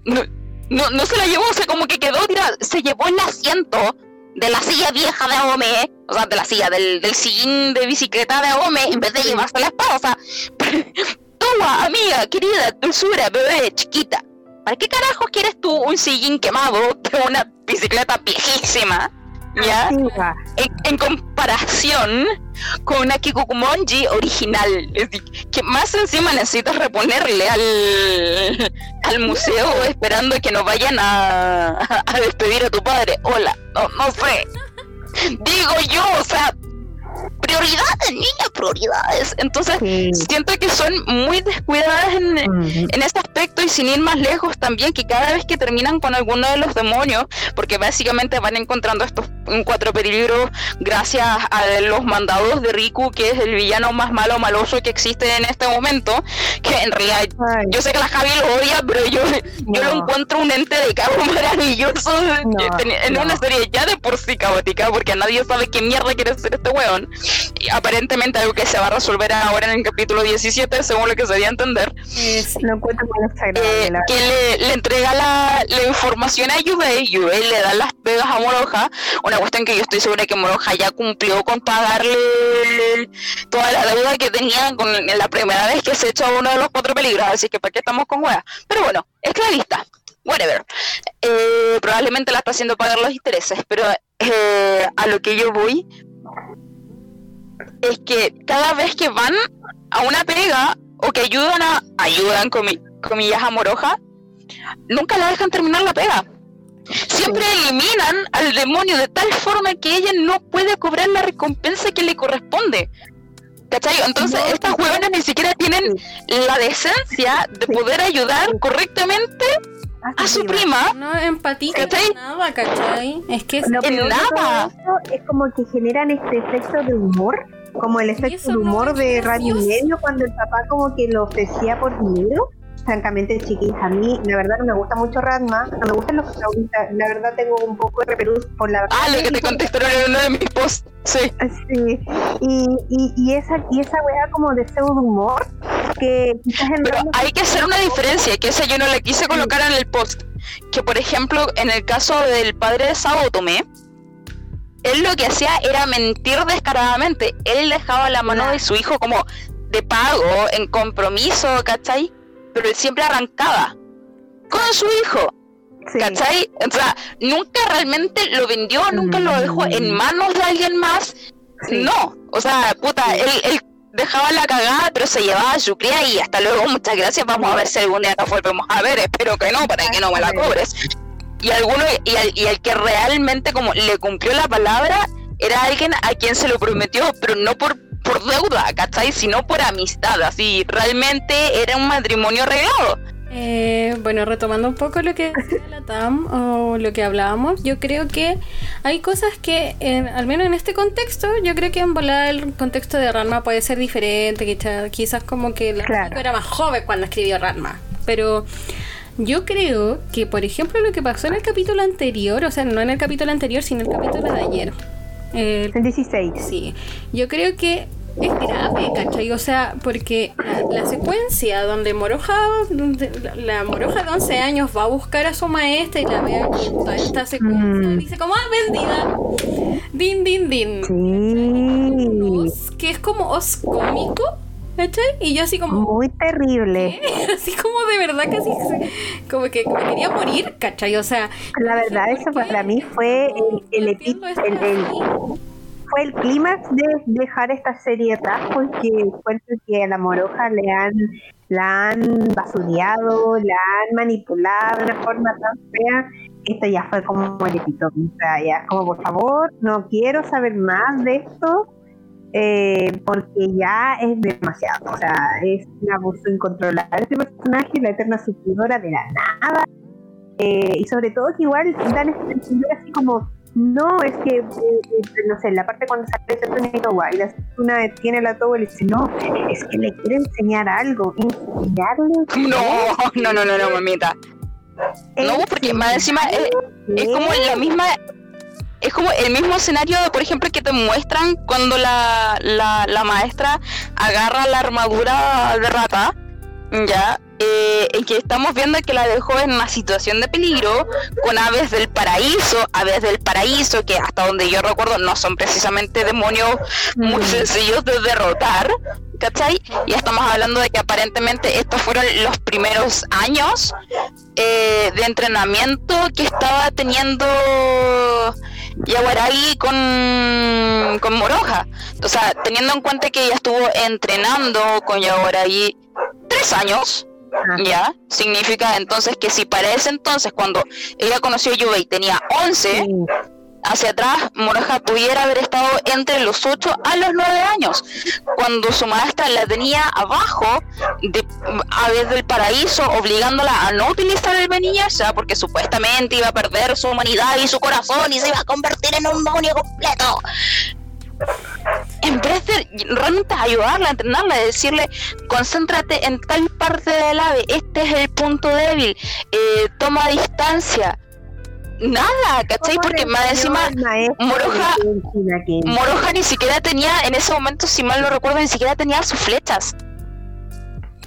no, no, no se la llevó, o sea, como que quedó tirada, se llevó el asiento de la silla vieja de Aome, o sea, de la silla, del, del sillín de bicicleta de Aome, en vez de llevarse la espada, o sea, toma, amiga, querida, dulzura, bebé, chiquita, ¿para qué carajos quieres tú un sillín quemado de una bicicleta viejísima? ¿Ya? En, comparación con una Kikukumonji original. que más encima necesitas reponerle al, al museo esperando que nos vayan a, a despedir a tu padre. Hola, no, no sé. Digo yo, o sea, prioridades, niña, prioridades. Entonces, siento que son muy descuidadas en, en, este aspecto y sin ir más lejos también, que cada vez que terminan con alguno de los demonios, porque básicamente van encontrando estos cuatro peligros gracias a los mandados de Riku, que es el villano más malo maloso que existe en este momento, que en realidad yo sé que la Javi lo odia, pero yo, yo lo encuentro un ente de cabo maravilloso en una serie ya de por sí caótica, porque nadie sabe qué mierda quiere ser este weón aparentemente algo que se va a resolver ahora en el capítulo 17, según lo que se dio a entender. Eh, que le, entrega la, información a Yubei, Yubei le da las pegas a Moroja, una cuestión que yo estoy segura que Moroja ya cumplió con pagarle toda la deuda que tenía con la primera vez que se echó a uno de los cuatro peligros, así que para qué estamos con hueá. Pero bueno, es clarista whatever. Eh, probablemente la está haciendo pagar los intereses, pero eh, a lo que yo voy es que cada vez que van a una pega o que ayudan a ayudan comillas a Moroja, nunca la dejan terminar la pega. Siempre eliminan al demonio de tal forma que ella no puede cobrar la recompensa que le corresponde. ¿Cachai? Entonces estas huevonas ni siquiera tienen la decencia de poder ayudar correctamente a su prima. No empatiza nada, ¿cachai? Es que es en nada. Es como que generan este efecto de humor como el efecto de humor de Radio Milenio cuando el papá como que lo ofrecía por dinero. Francamente, chiquis, a mí la verdad no me gusta mucho Radma, no me gustan los protagonistas, la verdad tengo un poco de reperús por la... Ah, lo que te contestaron en uno de mis posts, sí. Sí, y, y, y esa, y esa weá como de pseudo humor que quizás en Pero hay que hacer una diferencia, que esa yo no le quise colocar en el post, que por ejemplo en el caso del padre de Sabo Tomé, él lo que hacía era mentir descaradamente. Él dejaba la mano de su hijo como de pago, en compromiso, ¿cachai? Pero él siempre arrancaba con su hijo. ¿Cachai? O sea, nunca realmente lo vendió, nunca lo dejó en mm. manos de alguien más. No, o sea, puta, él, dejaba la cagada, pero se llevaba a su cría y hasta luego, muchas gracias, vamos a ver si algún día nos volvemos a ver, espero que no, para que no me la cobres y alguno y al, y el que realmente como le cumplió la palabra era alguien a quien se lo prometió, pero no por, por deuda, ¿cachai? Sino por amistad, así, realmente era un matrimonio arreglado. Eh, bueno, retomando un poco lo que decía la TAM o lo que hablábamos, yo creo que hay cosas que, al menos en este contexto, yo creo que en volar el contexto de Ranma puede ser diferente, quizás, quizás como que la era más joven cuando escribió Ranma, pero yo creo que, por ejemplo, lo que pasó en el capítulo anterior, o sea, no en el capítulo anterior, sino en el capítulo de ayer. El, 16. Sí. Yo creo que es grave, ¿cachai? O sea, porque la, secuencia donde Moroja, la, Moroja de 11 años va a buscar a su maestra y la ve aquí toda esta secuencia mm. dice como, ah, vendida. Din, din, din. Sí. Que es como os cómico ¿Cachai? Y yo así como... Muy terrible. Así como de verdad casi como que como quería morir, ¿cachai? O sea... La verdad, eso para mí fue el, el, el, el- fue el clímax de dejar esta serie atrás porque encuentro que a la moroja le han la han basureado, la han manipulado de una forma tan fea que esto ya fue como el epitome. O sea, ya como por favor, no quiero saber más de esto eh, porque ya es demasiado. O sea, es un abuso incontrolable este personaje, la eterna supridora de la nada. Eh, y sobre todo que igual dan entender así como no, es que, eh, eh, no sé, la parte cuando sale Setsuna y Towa y la Setsuna tiene la Towa y le dice, no, es que le quiere enseñar algo, enseñarle. No, no, no, no, no, mamita. No, porque más encima es, es como la misma. Es como el mismo escenario, por ejemplo, que te muestran cuando la, la, la maestra agarra la armadura de rata, ya, eh, en que estamos viendo que la dejó en una situación de peligro con aves del paraíso, aves del paraíso, que hasta donde yo recuerdo no son precisamente demonios muy Mm. sencillos de derrotar, ¿cachai? Y estamos hablando de que aparentemente estos fueron los primeros años eh, de entrenamiento que estaba teniendo Yaguaragi con, con Moroja. O sea, teniendo en cuenta que ella estuvo entrenando con Yaguaragi tres años. ¿ya? Significa entonces que si para ese entonces, cuando ella conoció a Yubei, tenía 11, Sí. Hacia atrás, Moroja pudiera haber estado entre los 8 a los 9 años, cuando su maestra la tenía abajo de aves del paraíso, obligándola a no utilizar el Beniyasha, porque supuestamente iba a perder su humanidad y su corazón y se iba a convertir en un demonio completo. En vez de realmente ayudarla, entrenarla, de decirle, concéntrate en tal parte del ave, este es el punto débil, eh, toma distancia. Nada, ¿cachai? ¿Cómo Porque más encima Moroja-? Moroja ni siquiera tenía, en ese momento, si mal no recuerdo, ni siquiera tenía sus flechas.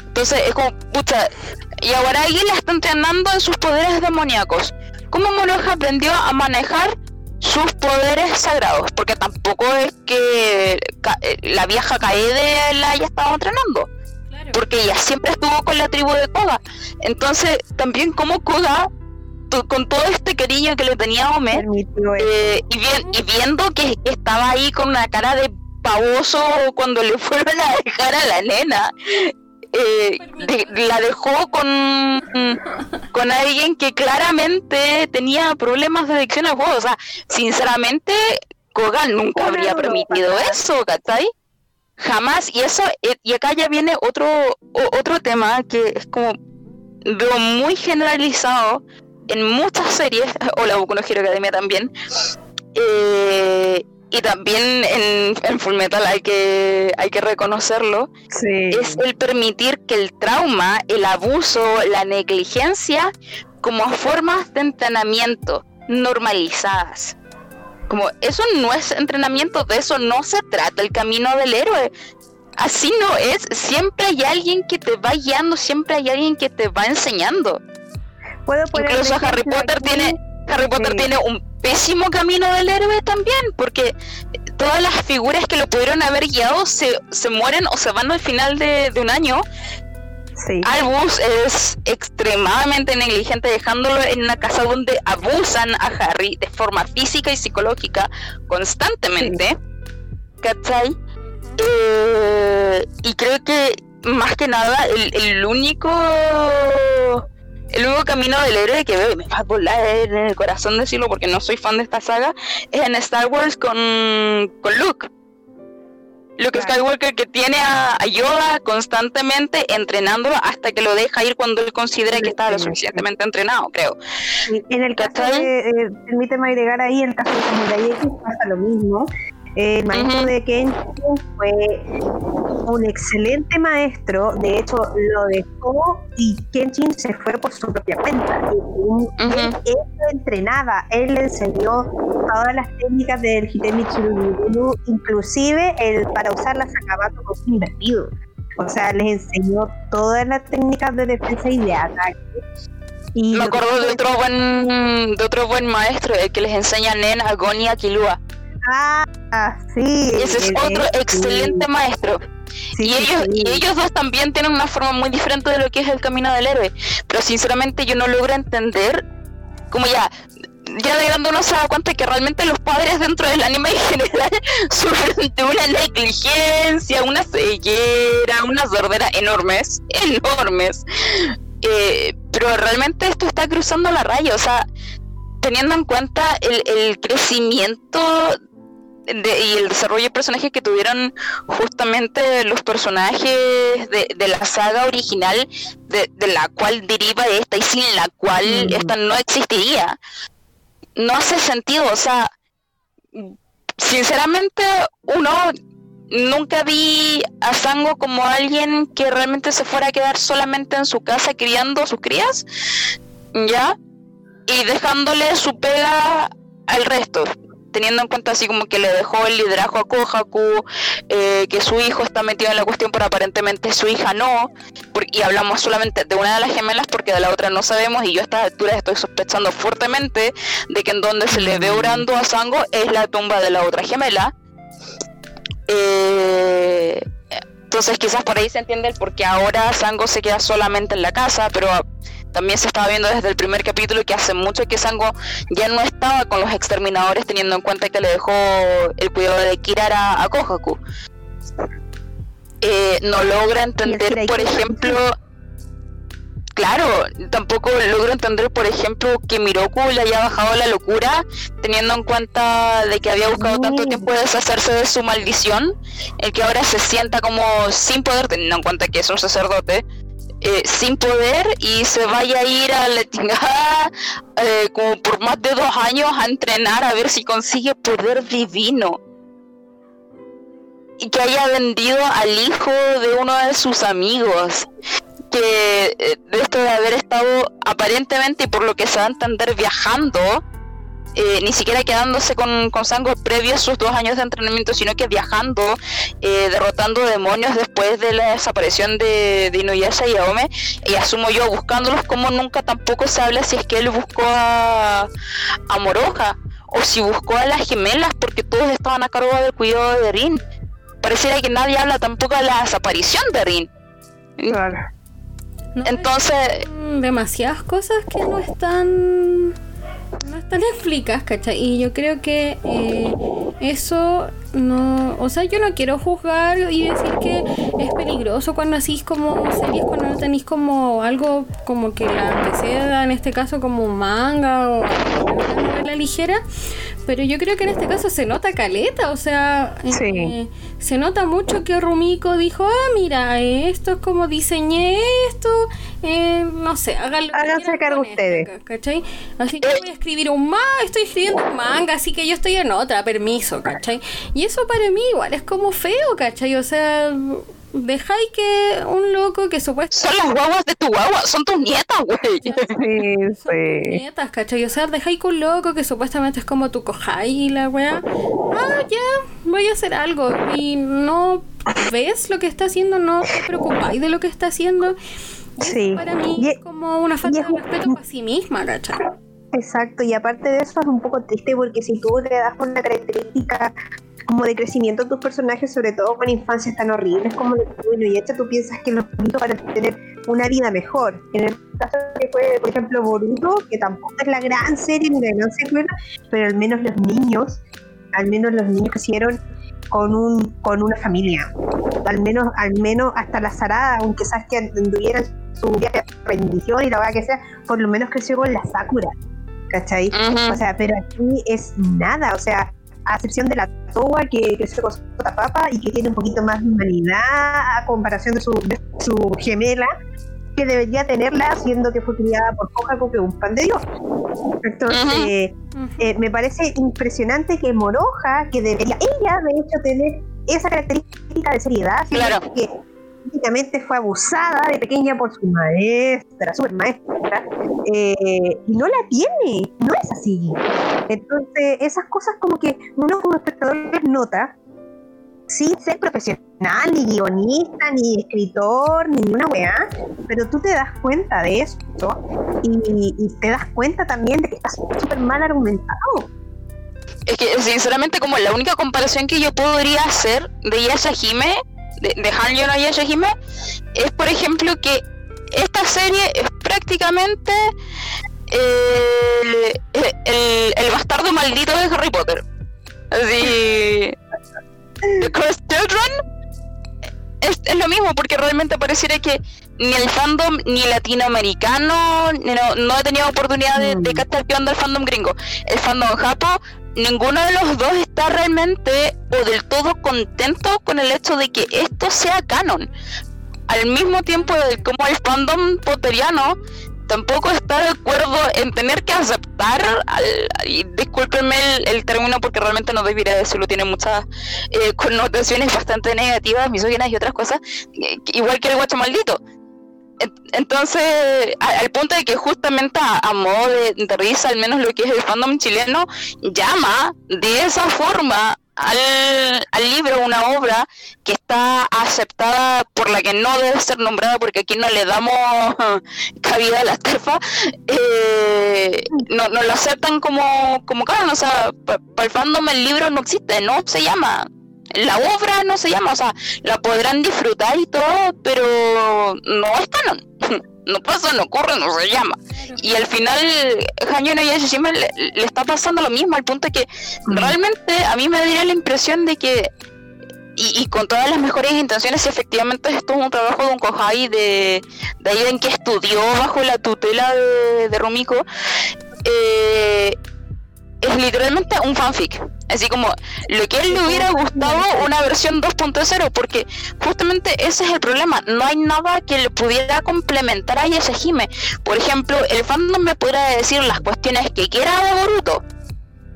Entonces es como, pucha, y ahora alguien la está entrenando en sus poderes demoníacos. ¿Cómo Moroja aprendió a manejar sus poderes sagrados? Porque tampoco es que eh, la vieja Kaede la haya estado entrenando. Porque ella siempre estuvo con la tribu de Koga. Entonces, también como Koga, con todo este cariño que le tenía a Homer, eh, y, bien, y viendo que, que estaba ahí con una cara de pavoso cuando le fueron a dejar a la nena, eh, de- la dejó con, con alguien que claramente tenía problemas de adicción al juego. O sea, sinceramente, Kogan nunca habría permitido eso, ¿cachai? Jamás. Y eso, eh, y acá ya viene otro, otro tema que es como veo muy generalizado en muchas series, o la Boku no Hero Academia también, eh, y también en, en Full Metal hay que, hay que reconocerlo, Sí. es el permitir que el trauma, el abuso, la negligencia, como formas de entrenamiento normalizadas. Como eso no es entrenamiento, de eso no se trata el camino del héroe. Así no es, siempre hay alguien que te va guiando, siempre hay alguien que te va enseñando. ¿Puedo poner Incluso Harry Potter aquí? tiene Harry Potter Sí. tiene un pésimo camino del héroe también, porque todas las figuras que lo pudieron haber guiado se, se mueren o se van al final de, de un año. Sí. Albus es extremadamente negligente dejándolo en una casa donde abusan a Harry de forma física y psicológica constantemente. ¿Cachai? Eh, y creo que más que nada el, el único el único camino del héroe que veo y me va a volar en el corazón decirlo porque no soy fan de esta saga es en Star Wars con, con Luke. Luke Claro. Skywalker que tiene a, a Yoda constantemente entrenándolo hasta que lo deja ir cuando él considera que está lo suficientemente entrenado, creo. En el caso ¿Cachai? de, eh, permíteme agregar ahí, el caso de Samurai X pasa lo mismo. El maestro de Kenshin fue un excelente maestro, de hecho lo dejó y Kenshin se fue por su propia cuenta. Ujú. él, lo entrenaba, él le enseñó todas las técnicas del Hitemi Tsuruguru, inclusive el para usar la Sakabato con invertido. O sea, les enseñó todas las técnicas de defensa y de ataque. Y Me acuerdo de otro buen de otro buen maestro, el que les enseña Nen, Agonia, Kilua. Ah, sí. Ese es el- otro el- excelente maestro. y, ellos, y ellos dos también tienen una forma muy diferente de lo que es el camino del héroe. Pero sinceramente yo no logro entender, como ya, ya de grande uno se da cuenta que realmente los padres dentro del anime en general sufren de una negligencia, una ceguera, una sordera enormes, enormes. Eh, pero realmente esto está cruzando la raya, o sea, teniendo en cuenta el, el crecimiento y el desarrollo de personajes que tuvieron justamente los personajes de, la saga original, de, la cual deriva esta y sin la cual mm. esta no existiría. No hace sentido, o sea, sinceramente uno nunca vi a Sango como alguien que realmente se fuera a quedar solamente en su casa criando a sus crías, ¿ya? Y dejándole su pega al resto teniendo en cuenta así como que le dejó el liderazgo a Kohaku, eh, que su hijo está metido en la cuestión, pero aparentemente su hija no, y hablamos solamente de una de las gemelas porque de la otra no sabemos, y yo a estas alturas estoy sospechando fuertemente de que en donde se le ve orando a Sango es la tumba de la otra gemela. Eh, entonces quizás por ahí se entiende el por qué ahora Sango se queda solamente en la casa, pero también se estaba viendo desde el primer capítulo que hace mucho que Sango ya no estaba con los exterminadores teniendo en cuenta que le dejó el cuidado de Kirara a Kohaku. Eh, no logra entender, por ejemplo, claro, tampoco logro entender, por ejemplo, que Miroku le haya bajado la locura, teniendo en cuenta de que había buscado tanto tiempo deshacerse de su maldición, el que ahora se sienta como sin poder, teniendo en cuenta que es un sacerdote, eh, sin poder y se vaya a ir a la eh, como por más de dos años a entrenar a ver si consigue poder divino. Y que haya vendido al hijo de uno de sus amigos. Que eh, de esto de haber estado aparentemente y por lo que se va a entender viajando eh, ni siquiera quedándose con, con previo a sus dos años de entrenamiento, sino que viajando, eh, derrotando demonios después de la desaparición de, de Inuyasha y Aome, y asumo yo buscándolos como nunca tampoco se habla si es que él buscó a, a Moroja o si buscó a las gemelas porque todos estaban a cargo del cuidado de Rin. Pareciera que nadie habla tampoco de la desaparición de Rin. Entonces... Demasiadas cosas que no están no están explicadas, ¿cachai? Y yo creo que eh, eso no. O sea, yo no quiero juzgar y decir que es peligroso cuando hacís como series, cuando no tenéis como algo como que la anteceda, en este caso como manga o una novela ligera. Pero yo creo que en este caso se nota caleta, o sea, eh, se nota mucho que Rumiko dijo, ah, mira, esto es como diseñé esto, eh, no sé, háganlo. Háganse cargo ustedes. ¿cachai? Así que voy a escribir un manga, estoy escribiendo un manga, así que yo estoy en otra, permiso, ¿cachai? Y eso para mí igual es como feo, ¿cachai? O sea dejáis que un loco que supuestamente... Son las guaguas de tu guagua, son tus nietas, güey. Sí, sí. Tus nietas, ¿cachai? O sea, dejáis que un loco que supuestamente es como tu cojáis y la weá. Ah, ya, voy a hacer algo. Y no ves lo que está haciendo, no te preocupáis de lo que está haciendo. sí. Para mí es como una falta de respeto para sí misma, ¿cachai? Exacto, y aparte de eso es un poco triste porque si tú le das una característica como de crecimiento a tus personajes, sobre todo con infancias tan horribles como de bueno, y hecho tú piensas que los niños van a tener una vida mejor. En el caso que fue, por ejemplo, Boruto, que tampoco es la gran serie ni la gran secuela, pero al menos los niños, al menos los niños crecieron con un con una familia. Al menos, al menos hasta la Sarada, aunque sabes que tuvieran su viaje bendición y la verdad que sea, por lo menos creció con la Sakura. ¿Cachai? O sea, pero aquí es nada, o sea, a excepción de la Towa que, que se con papa y que tiene un poquito más de humanidad a comparación de su, su gemela que debería tenerla siendo que fue criada por Kohaku que un pan de Dios. Entonces, eh, me parece impresionante que Moroja, que debería ella de hecho tener esa característica de seriedad, claro. que prácticamente fue abusada de pequeña por su maestra, su maestra, eh, y no la tiene, no es así. Entonces, esas cosas como que uno como espectador les nota, sin ser profesional, ni guionista, ni escritor, ni una weá, pero tú te das cuenta de eso y, te das cuenta también de que estás súper mal argumentado. Es que sinceramente como la única comparación que yo podría hacer de Yashahime de, de Hanyo no Yashahime es, por ejemplo, que esta serie es prácticamente eh, el, el, bastardo maldito de Harry Potter. Así. The Cursed Children es, es, lo mismo, porque realmente pareciera que ni el fandom ni latinoamericano no, no he tenido oportunidad de, de mm. captar qué onda el fandom gringo. El fandom japo, ninguno de los dos está realmente o del todo contento con el hecho de que esto sea canon. Al mismo tiempo como el fandom potteriano tampoco está de acuerdo en tener que aceptar, y discúlpenme el, término porque realmente no debería decirlo, tiene muchas eh, connotaciones bastante negativas, misóginas y otras cosas, igual que el guacho maldito. Entonces, al punto de que justamente a, modo de, risa, al menos lo que es el fandom chileno, llama de esa forma al, libro una obra que está aceptada por la que no debe ser nombrada porque aquí no le damos cabida a la terfa eh, no, no, lo aceptan como, como canon, o sea, para el fandom el libro no existe, no se llama. La obra no se llama, o sea, la podrán disfrutar y todo, pero no es canon. no pasa, no ocurre, no se llama. Y al final, Hanyo no Yashishima le, le está pasando lo mismo, al punto que mm. realmente a mí me daría la impresión de que, y, y, con todas las mejores intenciones, efectivamente esto es un trabajo de un Kohai de, de alguien que estudió bajo la tutela de, de Rumiko, eh, es literalmente un fanfic. Así como lo que él le hubiera gustado una versión 2.0, porque justamente ese es el problema. No hay nada que le pudiera complementar a Yashahime. Por ejemplo, el fandom me podrá decir las cuestiones que quiera de Boruto,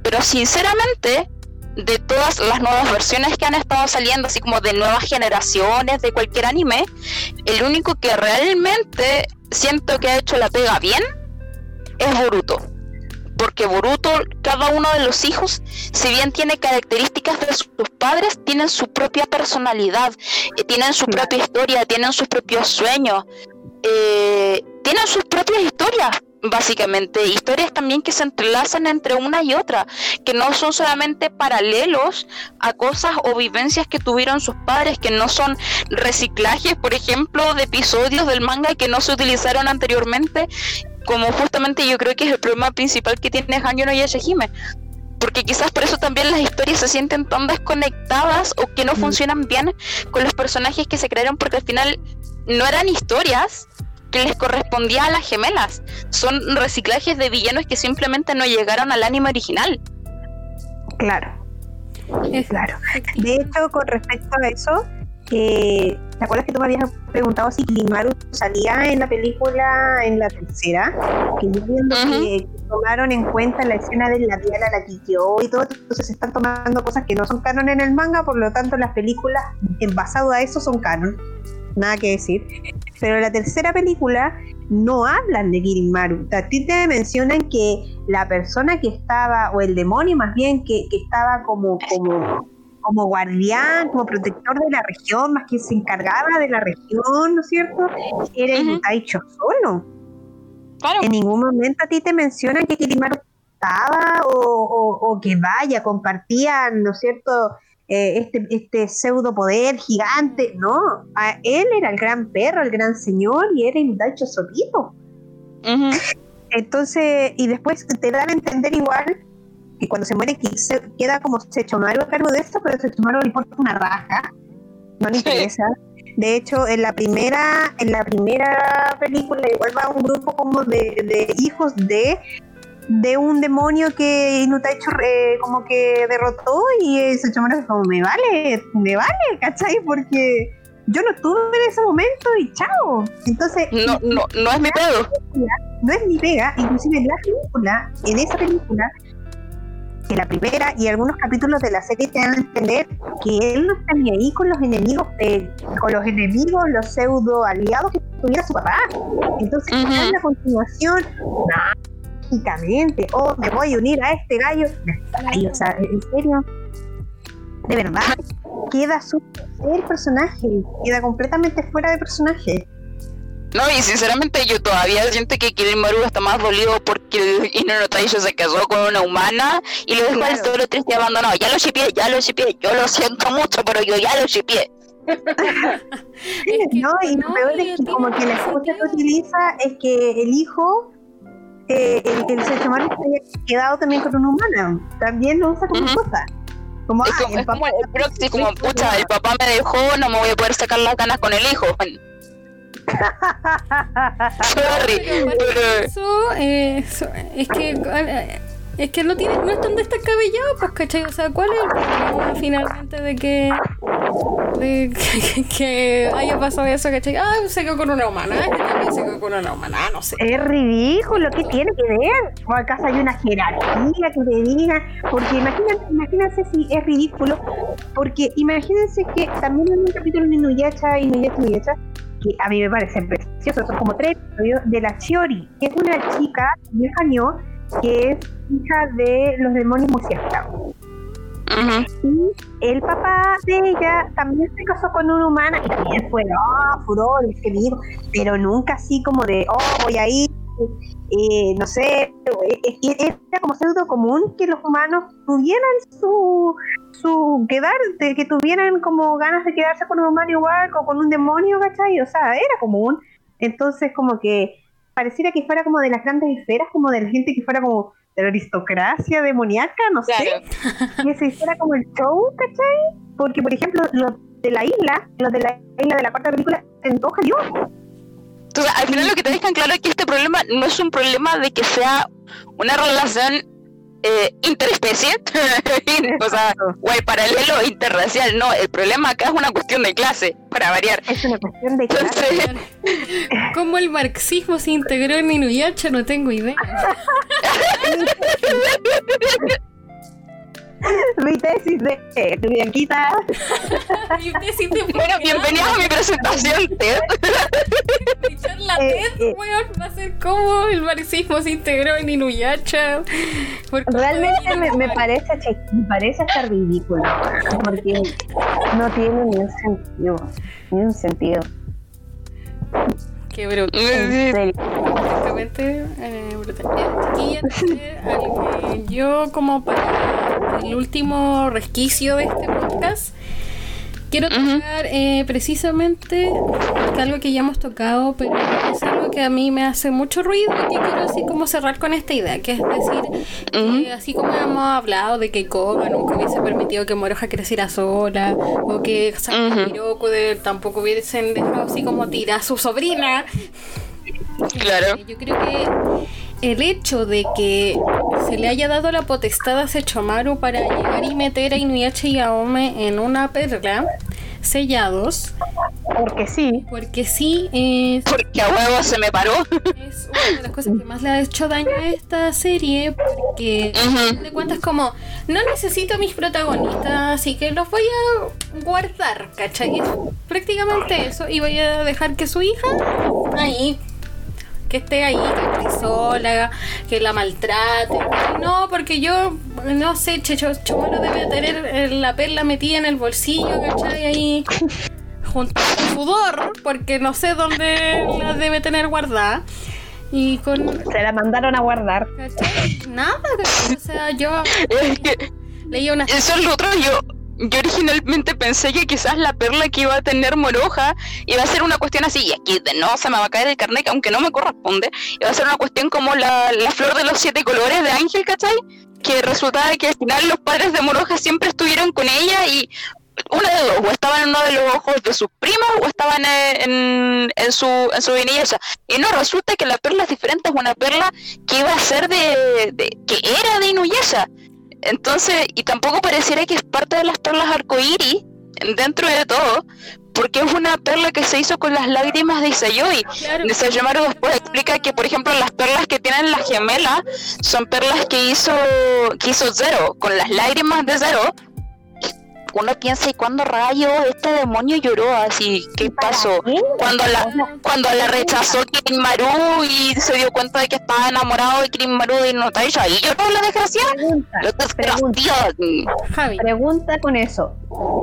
pero sinceramente, de todas las nuevas versiones que han estado saliendo, así como de nuevas generaciones de cualquier anime, el único que realmente siento que ha hecho la pega bien es Boruto porque Boruto, cada uno de los hijos, si bien tiene características de sus padres, tienen su propia personalidad, eh, tienen su propia historia, tienen sus propios sueños, eh, tienen sus propias historias, básicamente, historias también que se entrelazan entre una y otra, que no son solamente paralelos a cosas o vivencias que tuvieron sus padres, que no son reciclajes, por ejemplo, de episodios del manga que no se utilizaron anteriormente como justamente yo creo que es el problema principal que tiene Hanyo no Yashihime. Porque quizás por eso también las historias se sienten tan desconectadas o que no mm. funcionan bien con los personajes que se crearon porque al final no eran historias que les correspondía a las gemelas. Son reciclajes de villanos que simplemente no llegaron al anime original. Claro. Claro. De hecho, con respecto a eso, ¿te acuerdas que tú me habías preguntado si Klimaru salía en la película en la tercera? Que yo viendo que tomaron en cuenta la escena de la diana la quilló y todo, entonces se están tomando cosas que no son canon en el manga, por lo tanto las películas en basado a eso son canon. Nada que decir. Pero en la tercera película no hablan de Kirinmaru. A ti te mencionan que la persona que estaba, o el demonio más bien, que, que estaba como, como como guardián, como protector de la región, más que se encargaba de la región, ¿no es cierto? Era uh -huh. solo. En ningún momento a ti te mencionan que Kirimaru estaba o, o, que vaya, compartían, ¿no es cierto? Eh, este, este pseudo poder gigante, no, a él era el gran perro, el gran señor y era Inutaicho solito. Entonces, y después te dan a entender igual que cuando se muere queda como Sechomaro a cargo de esto, pero Sechomaro le importa una raja, no le interesa. De hecho, en la primera, en la primera película igual va un grupo como de, hijos de de un demonio que Inutaicho eh, como que derrotó y Sechomaro es como me vale, me vale, ¿cachai? Porque yo no estuve en ese momento y chao. Entonces, no, no, no es mi pedo. No es mi pega, inclusive en la película, en esa película, que la primera y algunos capítulos de la serie te dan a entender que él no está ni ahí con los enemigos, eh, con los enemigos, los pseudo aliados que tuviera su papá. Entonces, en la continuación, mágicamente, oh, me voy a unir a este gallo. o sea, en serio, de verdad, queda su el personaje, queda completamente fuera de personaje. No, y sinceramente yo todavía siento que Maru está más dolido porque Inono Taisho se casó con una humana y lo dejó claro. solo triste y abandonado. Ya lo shipié, ya lo shipié, yo lo siento mucho, pero yo ya lo shipié. Es que- no, y lo no, peor es que tiene como que la excusa que utiliza es que el hijo, eh, el, el Sesshomaru se había quedado también con una humana. También lo usa como. Como, Es ah, como, el es como papá- el proxy, como pucha, el papá me dejó, no me voy a poder sacar las ganas con el hijo. Sorry. Eso, eh, eso- es que eh, es que no tiene, no es tan descabellado, pues cachai, o sea, ¿cuál es el problema finalmente de que de que, que haya pasado eso, cachai? Ah, se quedó con una humana, este también se quedó con una humana, no sé. Es ridículo, ¿qué tiene que ver? O acaso hay una jerarquía que te diga, porque imagínate, imagínense si es ridículo, porque imagínense que también en un capítulo de Inuyasha, Inuyasha, Inuyasha, que a mí me parece precioso, son como tres episodios, de la Chiori, que es una chica vieja Nyo, que es hija de los demonios murciélagos. Y el papá de ella también se casó con una humana y también fue, oh, furor, y que dijo, pero nunca así como de, oh, voy a ir, eh, no sé, eh, eh, era como pseudo común que los humanos tuvieran su, su quedar, de que tuvieran como ganas de quedarse con un humano igual o con un demonio, ¿cachai? O sea, era común. Entonces, como que pareciera que fuera como de las grandes esferas, como de la gente que fuera como de la aristocracia demoníaca, no sé que se hiciera como el show, ¿cachai? Porque, por ejemplo, los de la isla, los de la isla de la cuarta película, en todo yo. Entonces, al final lo que te dejan claro es que este problema no es un problema de que sea una relación eh, interespecie, o sea, guay, paralelo interracial, no, el problema acá es una cuestión de clase, para variar. Es una cuestión de clase. Entonces, ¿Cómo el marxismo se integró en Inuyasha? No tengo idea. Mi tesis de Bianquita. Mi tesis de bueno, bienvenidos a mi presentación, Ted. Mi charla Eh, TED, eh. weón, va a ser cómo el marxismo se integró en de Realmente me, me parece me parece hasta ridículo. Porque no tiene ni un sentido. Ni un sentido. Qué serio. Francamente, eh, brutal. Eh, al- eh, yo como para el último resquicio de este podcast, quiero tocar eh, precisamente algo que ya hemos tocado, pero es algo que a mí me hace mucho ruido y que quiero así como cerrar con esta idea, que es decir, así como hemos hablado de que Koga nunca hubiese permitido que Moroja creciera sola, o que Ujú. y Hirokuden tampoco hubiesen dejado así como tirar a su sobrina, Claro. eh, Yo creo que el hecho de que se le haya dado la potestad a Sechomaru para llegar y meter a Inuyasha y Aome en una perla sellados, Porque sí. porque sí es, Porque a huevo se me paró. es una de las cosas que más le ha hecho daño a esta serie, porque Ujú. de cuentas como no necesito a mis protagonistas, así que los voy a guardar, ¿cachai? Prácticamente eso, y voy a dejar que su hija ahí que esté ahí, que esté sola, que la maltrate. No, porque yo, no sé, Checho, Chomoro debe tener eh, la perla metida en el bolsillo, ¿cachai? Ahí junto a su sudor, porque no sé dónde la debe tener guardada. Y con... Se la mandaron a guardar. ¿cachai? Nada, ¿cachai? O sea, yo leía una... eso es lo otro. Yo, yo originalmente pensé que quizás la perla que iba a tener Moroja iba a ser una cuestión así. Y aquí de no se me va a caer el carnet, aunque no me corresponde. Iba a ser una cuestión como la, la flor de los siete colores de Ángel, ¿cachai? Que resultaba que al final los padres de Moroja siempre estuvieron con ella y una de dos, o estaban en uno de los ojos de sus primos o estaban en, en, en su en su. Y no, resulta que la perla es diferente, es una perla que iba a ser de, de- que era de Inuyasha. Entonces, y tampoco pareciera que es parte de las perlas arcoíris dentro de todo, porque es una perla que se hizo con las lágrimas de Isayoi. Claro. Sayamaru después explica que, por ejemplo, las perlas que tienen las gemelas son perlas que hizo, que hizo Zero, con las lágrimas de Zero. Uno piensa, ¿y cuándo rayo este demonio lloró así? ¿Qué pasó? qué? Cuando la, cuando la rechazó Maru y se dio cuenta de que estaba enamorado de Maru y no está ella, y lloró la desgraciada. Pregunta, pregunta, Javi. pregunta con eso.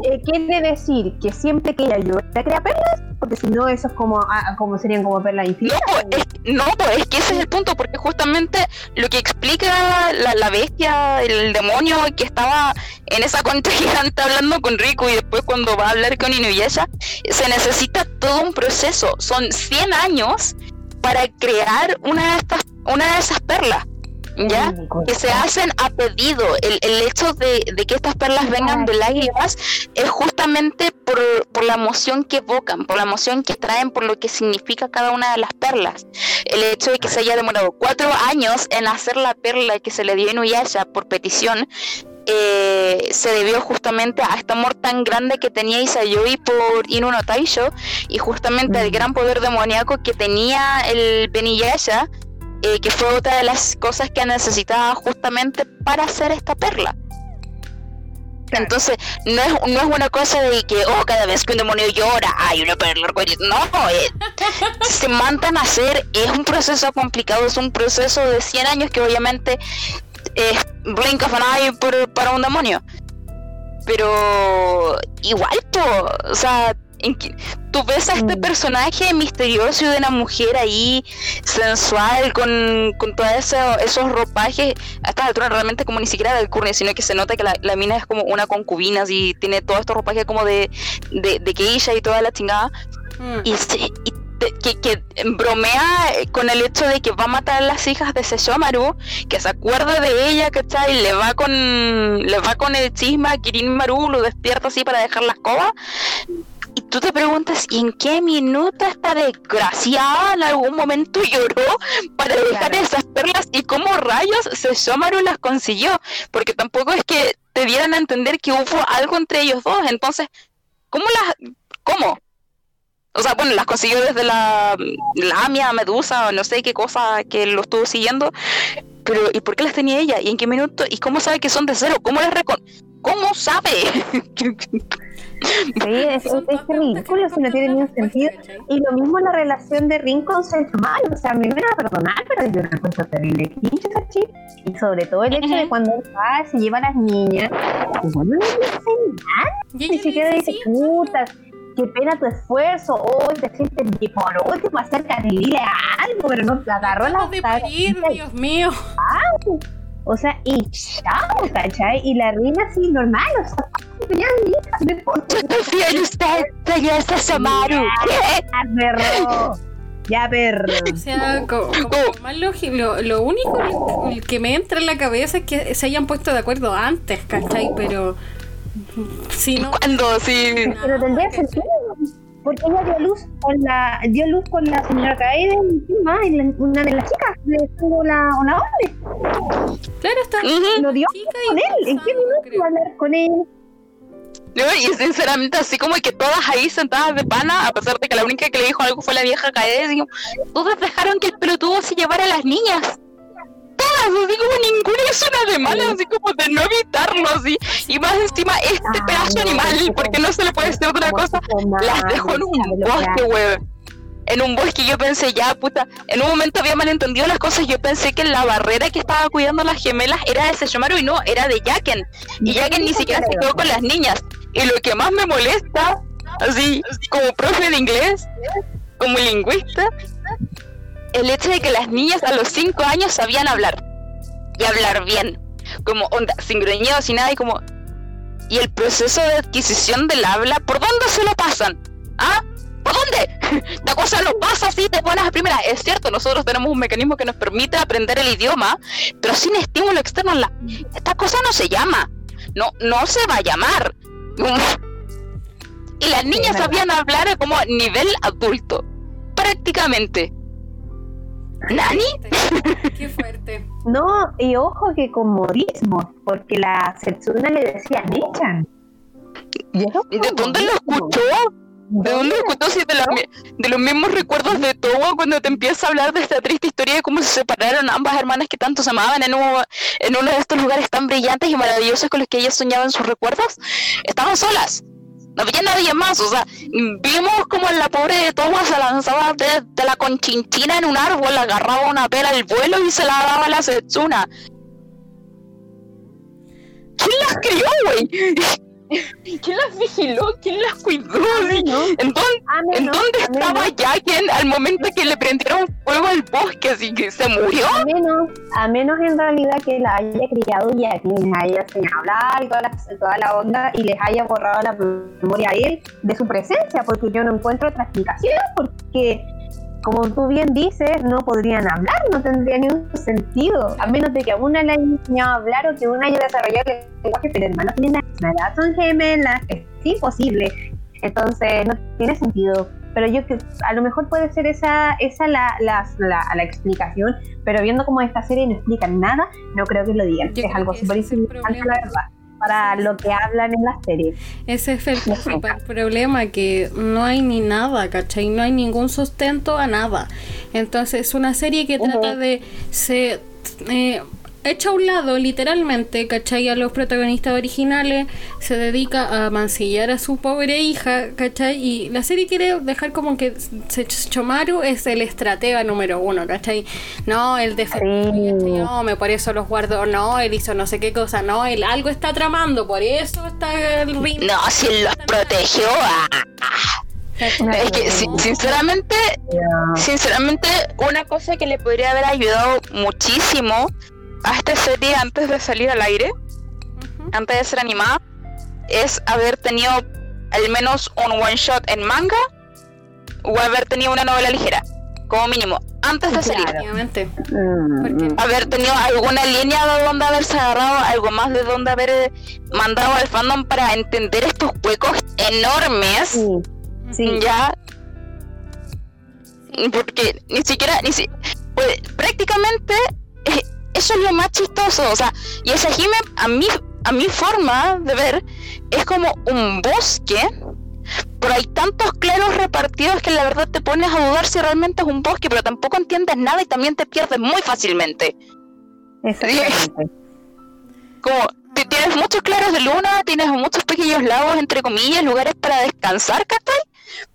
Eh, ¿Quiere decir que siempre que ella llora crea perlas? porque si no, eso es como, ah, como serían como perlas infinitas. No, pues, es, no, pues, es que ese es el punto, porque justamente lo que explica la, la bestia, el demonio que estaba en esa concha gigante hablando con Riku y después cuando va a hablar con Inuyasha, se necesita todo un proceso. Son 100 años para crear una de, estas, una de esas perlas. ¿ya? Que se hacen a pedido. El, el hecho de, de, que estas perlas vengan de lágrimas es justamente por, por, la emoción que evocan, por la emoción que traen, por lo que significa cada una de las perlas. El hecho de que se haya demorado cuatro años en hacer la perla que se le dio a Inuyasha por petición, eh, se debió justamente a este amor tan grande que tenía Isayoi por Inu no Taisho y justamente al gran poder demoníaco que tenía el Beniyasha eh, que fue otra de las cosas que necesitaba justamente para hacer esta perla. Entonces, no es, no es una cosa de que, oh, cada vez que un demonio llora, hay una perla No, eh, se mandan a hacer, es un proceso complicado, es un proceso de 100 años que obviamente es blink of an eye por, para un demonio. Pero igual, o sea, tú ves a este mm. personaje misterioso de una mujer ahí sensual con, con todos esos ropajes a esta altura realmente como ni siquiera del curne sino que se nota que la, mina es como una concubina así tiene todos estos ropajes como de de, de ella y toda la chingada mm. y, que, que, bromea con el hecho de que va a matar a las hijas de Seshomaru, que se acuerda de ella, ¿cachai? Le va con le va con el chisma a Kirin Maru, lo despierta así para dejar la escoba y tú te preguntas, ¿y en qué minuto esta desgraciada en algún momento lloró para dejar esas perlas? ¿Y cómo rayos Seshomaru las consiguió? Porque tampoco es que te dieran a entender que hubo algo entre ellos dos. Entonces, ¿cómo las... ¿Cómo? O sea, bueno, las consiguió desde la Lamia, Medusa, o no sé qué cosa que lo estuvo siguiendo. Pero, ¿y por qué las tenía ella? ¿Y en qué minuto? ¿Y cómo sabe que son de cero? ¿Cómo las recon... ¿Cómo sabe? Sí, es, es, ridículo, si no tiene ningún sentido. Y lo mismo la relación de Rin con mal O sea, me van a perdonar, pero yo no encuentro terrible Y sobre todo el hecho de cuando va, se lleva a las niñas, y bueno, no le dice nada. Ni siquiera dice, puta, qué pena tu esfuerzo, hoy te sientes bien, por último acerca de dile algo, pero no te agarró la Dios mío. O sea, y chao, ¿cachai? Y la reina así normal, o sea, ya hija, Yo confío en usted, señor. Ya, perro. Ya, perro. O sea, como, más lógico, lo, lo, único que me entra en la cabeza es que se hayan puesto de acuerdo antes, ¿cachai? Pero si no. ¿Cuándo? Sí. Pero tendría sentido porque ella dio luz con la dio luz con la señora Kaede encima una de las chicas le estuvo la una hombre claro está. Lo dio con él en qué minuto iba a hablar con él no, y sinceramente así como que todas ahí sentadas de pana, a pesar de que la única que le dijo algo fue la vieja Kaede, todas dejaron que el pelotudo se llevara a las niñas así como ninguna es una de malas, así como de no evitarlo, así. Y más encima, este pedazo animal, porque no se le puede decir otra cosa, las dejó en un bosque, weón. En un bosque yo pensé, ya, puta, en un momento había malentendido las cosas, yo pensé que la barrera que estaba cuidando las gemelas era de Seshomaru y no, era de Jaken. Y Jaken ni siquiera se quedó con las niñas. Y lo que más me molesta, así, como profe de inglés, como lingüista, el hecho de que las niñas a los 5 años sabían hablar y hablar bien, como onda, sin gruñido, sin nada, y como. Y el proceso de adquisición del habla, ¿por dónde se lo pasan? ¿Ah? ¿Por dónde? La cosa lo pasa así de buenas a primeras. Es cierto, nosotros tenemos un mecanismo que nos permite aprender el idioma, pero sin estímulo externo, la... esta cosa no se llama. No, no se va a llamar. Y las niñas sabían hablar como nivel adulto. Prácticamente. ¿Nani? Qué fuerte. No, y ojo que con modismo, porque la Setsuna le decía Nichan. ¿Y de dónde lo escuchó? ¿De dónde lo escuchó? Si de, de, los mismos recuerdos de todo cuando te empieza a hablar de esta triste historia de cómo se separaron ambas hermanas que tanto se amaban en, en uno de estos lugares tan brillantes y maravillosos con los que ellas soñaban sus recuerdos, estaban solas no había nadie más, o sea, vimos como la pobre de Toma se lanzaba de, la conchinchina en un árbol, agarraba una pera al vuelo y se la daba a la Setsuna. ¿Quién las crió, güey? ¿Quién las vigiló? ¿Quién las cuidó? Entonces, ¿En dónde estaba Jaquen al momento que le prendieron fuego al bosque? Así que se murió. A menos, a menos en realidad que la haya criado Jaquen, les haya enseñado a hablar y toda la, toda la onda y les haya borrado la memoria a él de su presencia, porque yo no encuentro otra explicación, porque como tú bien dices, no podrían hablar, no tendría ningún sentido, a menos de que a una le haya enseñado a hablar o que una haya desarrollado el lenguaje, pero hermanos tienen nada, son gemelas, es imposible. Entonces no tiene sentido. Pero yo que a lo mejor puede ser esa, esa la, la, la, explicación, pero viendo como esta serie no explica nada, no creo que lo digan. es algo súper importante, la verdad para lo que hablan en la serie. Ese es el principal problema, que no hay ni nada, ¿cachai? No hay ningún sustento a nada. Entonces es una serie que trata de... Se, eh, echa a un lado, literalmente, ¿cachai? A los protagonistas originales, se dedica a mancillar a su pobre hija, ¿cachai? Y la serie quiere dejar como que Chomaru es el estratega número uno, ¿cachai? No, él defendió, no, me por eso los guardó, no, él hizo no sé qué cosa, no, él algo está tramando, por eso está el ritmo. No, si él los protegió. Es que sinceramente, sinceramente, una cosa que le podría haber ayudado muchísimo a esta serie antes de salir al aire, antes de ser animada, es haber tenido al menos un one shot en manga o haber tenido una novela ligera, como mínimo, antes de salir. Mm. Haber tenido alguna línea de donde haberse agarrado, algo más de donde haber eh, mandado al fandom para entender estos huecos enormes. Sí. Ya. Porque ni siquiera, ni si, pues, prácticamente eh, eso es lo más chistoso, o sea, y ese Hime a mi, a mi forma de ver es como un bosque, pero hay tantos claros repartidos que la verdad te pones a dudar si realmente es un bosque, pero tampoco entiendes nada y también te pierdes muy fácilmente. Como tienes muchos claros de luna, tienes muchos pequeños lagos, entre comillas, lugares para descansar, ¿cachai?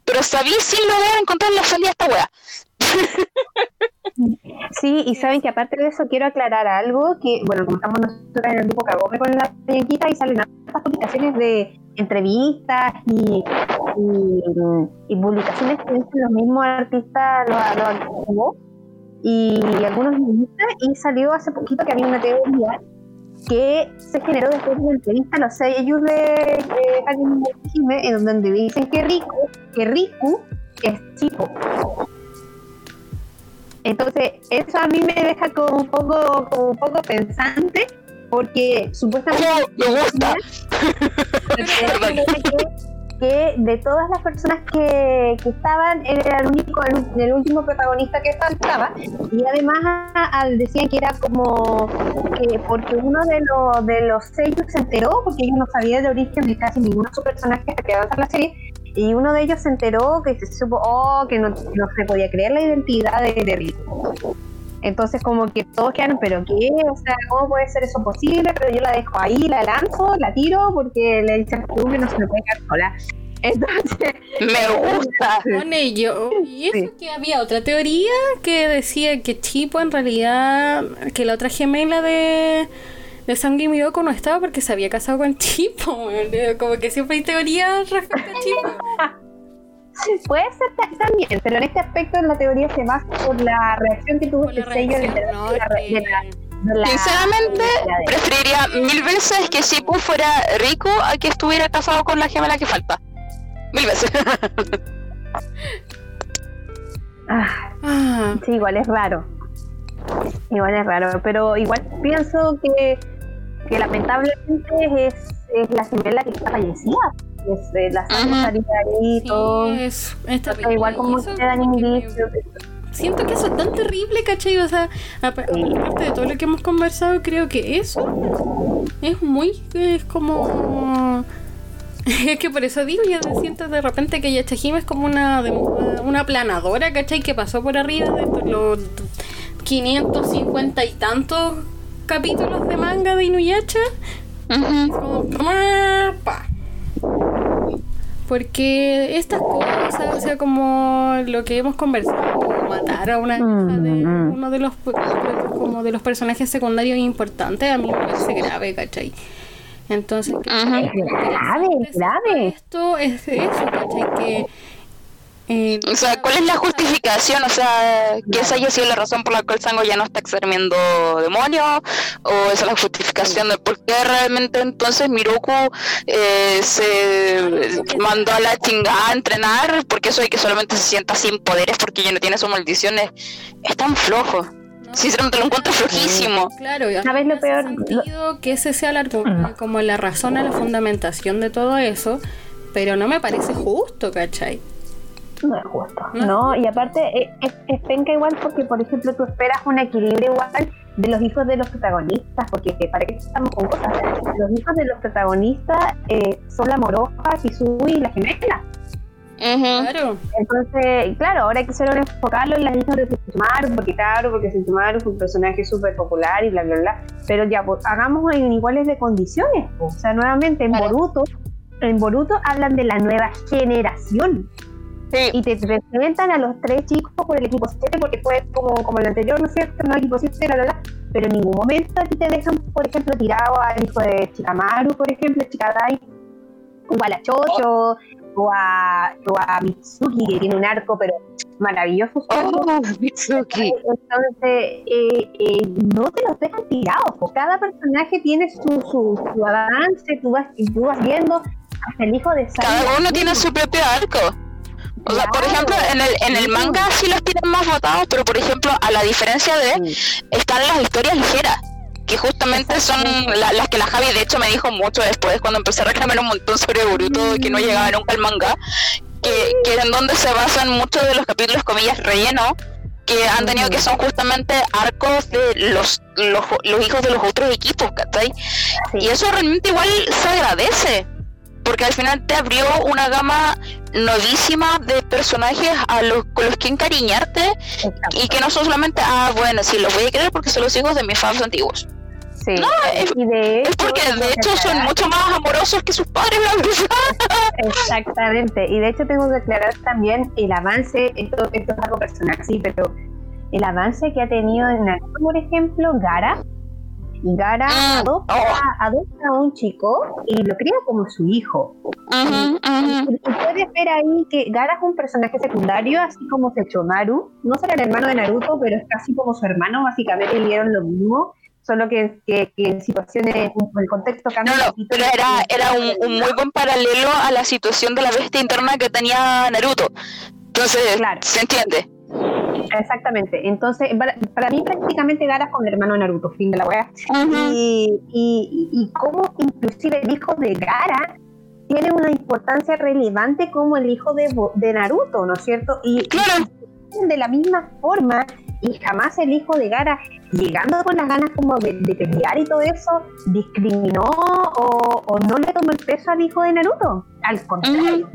Pero sabí sin lograr encontrar la salida a esta wea. Sí, y saben que aparte de eso quiero aclarar algo, que bueno, como estamos nosotros en el grupo Cagome con la Yanquita y salen estas publicaciones de entrevistas y, y, publicaciones que dicen los mismos artistas, los, los y, algunos y salió hace poquito que había una teoría que se generó después de una entrevista a los seis de, de en donde dicen que Riku, que Riku es chico entonces, eso a mí me deja como un poco, como un poco pensante, porque supuestamente... me gusta! que de todas las personas que, que estaban, era el único, el, último protagonista que faltaba, y además al, decían que era como que porque uno de, los de los se enteró, porque ellos no sabían el origen de casi ninguno de sus personajes que quedaban en la serie, y uno de ellos se enteró que se supo, oh, que no, se podía creer la identidad de, de Entonces como que todos quedaron, pero ¿qué? O sea, ¿cómo puede ser eso posible? Pero yo la dejo ahí, la lanzo, la tiro, porque le dicen que no se me puede quedar sola. Entonces, me gusta. Con ello. Y eso que había otra teoría que decía que Chipo en realidad, que la otra gemela de de Miyoko no estaba porque se había casado con Chipo. Como que siempre hay teorías respecto a Chipo. Puede ser también, pero en este aspecto la teoría se basa por la reacción que tuvo este sello de, la, Sinceramente, preferiría mil veces que Chipo fuera rico a que estuviera casado con la gemela que falta. Mil veces. ah, ah. Sí, igual es raro. Igual es raro, pero igual pienso que que lamentablemente es, es la gemela que está fallecida. Es eh, la sangre ahí todo. Es, igual como se dan indicios. Siento que eso es tan terrible, ¿cachai? O sea, aparte de todo lo que hemos conversado, creo que eso es muy. Es como. Es que por eso digo, yo siento de repente que Yachajima es como una, una planadora, ¿cachai? Que pasó por arriba de los 550 y tantos capítulos de manga de Inuyasha. Porque estas cosas, o sea, como lo que hemos conversado, matar a una hija de uno de los como de los personajes secundarios importantes, a mí me parece grave, ¿cachai? Entonces, grave, grave. Esto es eso, ¿cachai? Que Eh, O sea, ¿cuál es la justificación? O sea, que esa haya sido la razón por la cual Sango ya no está exterminando demonios, o esa es la justificación de por qué realmente entonces Miroku eh, se mandó a la chingada a entrenar, porque eso de que solamente se sienta sin poderes porque ya no tiene sus maldiciones, es tan flojo. ¿no? Sinceramente lo encuentro flojísimo. Claro, ¿Sabes lo peor? sentido que ese sea el argumento, como la razón a la fundamentación de todo eso, pero no me parece justo, ¿cachai? No es justo. No es No, y aparte eh, es, es penca igual porque, por ejemplo, tú esperas un equilibrio igual de los hijos de los protagonistas, porque eh, para qué estamos con cosas. Los hijos de los protagonistas eh, son la moroja, Kizui y la gemela. Claro. Entonces, claro, ahora quisieron enfocarlo en las hijas de Sentumaru, porque claro, porque Sentumaru fue un personaje súper popular y bla, bla, bla. Pero ya, pues, hagamos en iguales de condiciones. pues. O sea, nuevamente, en Claro. Boruto, en Boruto hablan de la nueva generación Sí. y te presentan a los tres chicos por el equipo 7 porque fue como, como el anterior, ¿no es cierto? No, equipo 7, bla, bla, bla. Pero en ningún momento a ti te dejan, por ejemplo, tirado al hijo de Chikamaru, por ejemplo, Chikadai, o a la Chocho, o, a, o a Mitsuki, que tiene un arco, pero maravilloso. Oh, Mitsuki. Entonces, eh, eh, no te los dejan tirados. Cada personaje tiene su, su, su avance, tú vas, y tú vas viendo hasta el hijo de Sakura. Cada uno tiene su propio arco. O sea, por ejemplo, en el, en el manga sí los tienen más votados, pero por ejemplo, a la diferencia de, están las historias ligeras, que justamente son la- las que la Javi de hecho me dijo mucho después cuando empecé a reclamar un montón sobre Boruto que no llegaba nunca al manga, que, que en donde se basan muchos de los capítulos comillas relleno que han tenido que son justamente arcos de los, los, los hijos de los otros equipos, ¿cachai? Y eso realmente igual se agradece, porque al final te abrió una gama novísima de personajes a los, con los que encariñarte Exacto. y que no son solamente, ah, bueno, sí, los voy a querer porque son los hijos de mis fans antiguos. Sí. No, es- y de Es hecho, porque de hecho son mucho más amorosos que sus padres. Exactamente. Y de hecho tengo que aclarar también el avance, esto, esto es algo personal, sí, pero el avance que ha tenido en por ejemplo, Gara. Y Gara adopta, oh. adopta a un chico y lo cría como su hijo. Y y puedes ver ahí que Gara es un personaje secundario, así como Sechomaru. No será el hermano de Naruto, pero es casi como su hermano, básicamente y dieron lo mismo. Solo que, que, que en situaciones, el contexto cambia. No, no, pero era, era un, un muy buen paralelo a la situación de la bestia interna que tenía Naruto. Entonces, Claro. se entiende. Exactamente. Entonces, para, para mí prácticamente Gara es con el hermano de Naruto, fin de la. Ujú. y, y, y cómo inclusive el hijo de Gara tiene una importancia relevante como el hijo de, de Naruto, ¿no es cierto? Y Claro. de la misma forma, y jamás el hijo de Gara, llegando con las ganas como de, de pelear y todo eso, discriminó o, o no le tomó el peso al hijo de Naruto. Al contrario.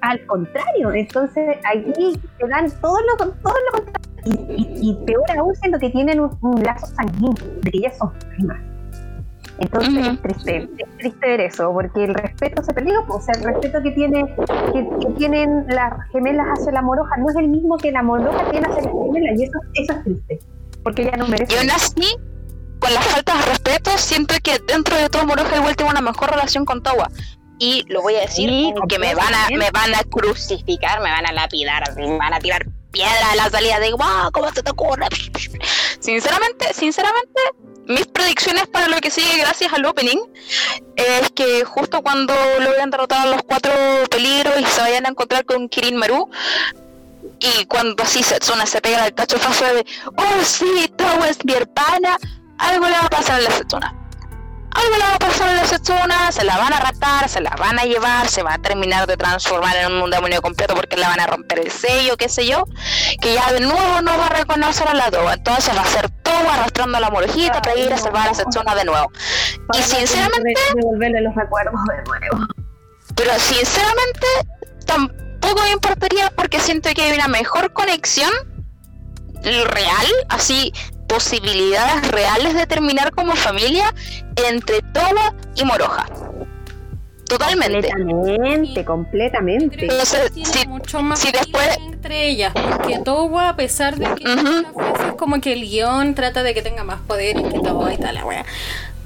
Al contrario. Entonces, allí te dan todo lo, todo lo contrario. Y, y- y peor aún siendo que tienen un, un lazo sanguíneo, de que ellas son primas. Entonces es triste, es triste ver eso, porque el respeto se perdió, pues, o sea, el respeto que tiene que, que tienen las gemelas hacia la moroja no es el mismo que la moroja tiene hacia las gemelas, y eso, eso es triste, porque ella no Y merece. aún así, con las faltas de respeto, siento que dentro de todo Moroja igual tengo una mejor relación con Tawa. Y lo voy a decir, Sí, que me van a, me van a crucificar, me van a lapidar, me van a tirar piedra a la salida de wow, ¿cómo se te ocurre? Sinceramente, sinceramente, mis predicciones para lo que sigue gracias al opening es que justo cuando logran derrotar a los cuatro peligros y se vayan a encontrar con Kirin Maru, y cuando así Setsuna se pega al cachofazo de oh sí, Tawa es mi hermana, algo le va a pasar a la Setsuna. Algo le va a pasar a la Setsuna, se la van a raptar, se la van a llevar, se va a terminar de transformar en un demonio completo porque le van a romper el sello, qué sé yo, que ya de nuevo no va a reconocer a la Toba, entonces va a ser Toba arrastrando a la morejita para ir a salvar a la Setsuna de nuevo. Para y sinceramente- de- devolverle los recuerdos de nuevo. Pero sinceramente tampoco me importaría porque siento que hay una mejor conexión real, así posibilidades reales de terminar como familia entre Toba y Moroja. Totalmente. Completamente, completamente. Creo que Entonces, tiene si- mucho más si después- entre ellas, porque Towa, a pesar de que veces como que el guion trata de que tenga más poder y que todo y tal, la wea.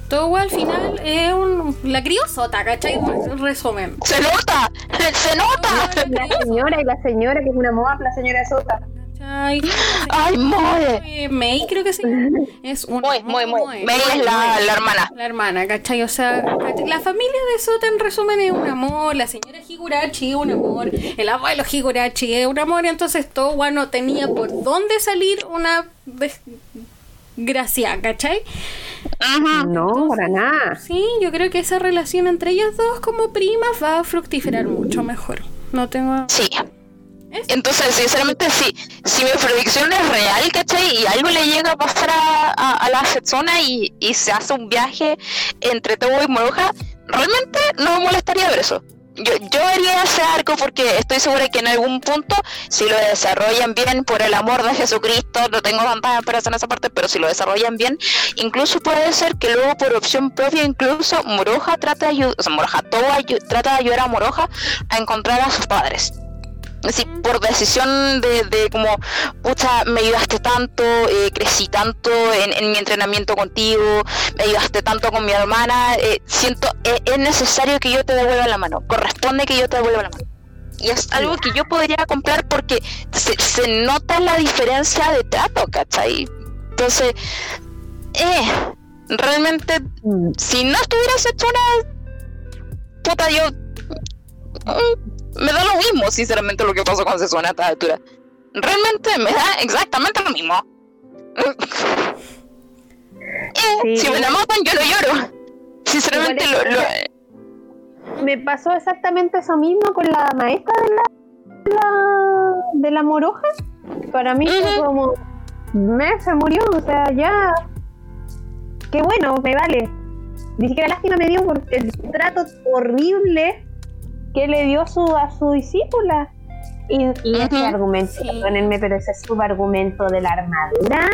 Todo al final es un. La criosota, ¿cachai? En resumen. ¡Se nota! ¡Se nota! La señora y la señora, que es una moda, la señora Sota. ¿Cachai? ¡Ay, Moe! Eh, May creo que sí. Es una Muy, muy, muy. May es la, la hermana. La hermana, ¿cachai? O sea, ¿cachai? la familia de Sota en resumen es un amor, la señora Higurashi es un amor, el abuelo Higurashi es un amor, entonces todo bueno tenía por dónde salir una desgracia, ¿cachai? Ajá. No, para nada. Sí, yo creo que esa relación entre ellas dos como primas va a fructificar mucho mejor. No tengo... Sí. ¿Es? Entonces, sinceramente, sí. Si mi predicción es real, ¿cachai? Y algo le llega a pasar a, a- a la Setsuna y, se hace un viaje entre Tobo y Moroja, realmente no me molestaría ver eso. Yo, yo haría ese arco porque estoy segura que en algún punto, si lo desarrollan bien, por el amor de Jesucristo, no tengo tantas esperanzas en esa parte, pero si lo desarrollan bien, incluso puede ser que luego por opción propia, incluso Moroja trata de o sea, Moroja, ayu- trata de ayudar a Moroja a encontrar a sus padres. Así, por decisión de, de como, pucha, me ayudaste tanto, eh, crecí tanto en, en mi entrenamiento contigo, me ayudaste tanto con mi hermana, eh, siento, eh, es necesario que yo te devuelva la mano, corresponde que yo te devuelva la mano. Y es algo que yo podría comprar porque se, se nota la diferencia de trato, ¿cachai? Entonces, eh, realmente, Mm, si no estuvieras hecho una puta, yo mm, me da lo mismo, sinceramente, lo que pasó con Setsuna a esta altura. Realmente me da exactamente lo mismo. Eh, Sí. Si me la matan, yo lo lloro. Sinceramente, lo, Me pasó exactamente eso mismo con la maestra de la, de la, de la moroja. Para mí fue como, me se murió, o sea, ya. Qué bueno, me vale. Ni siquiera lástima me dio por el trato horrible que le dio su, a su discípula. Y, y ese Ujú. argumento, Sí. perdónenme, pero ese subargumento de la armadura.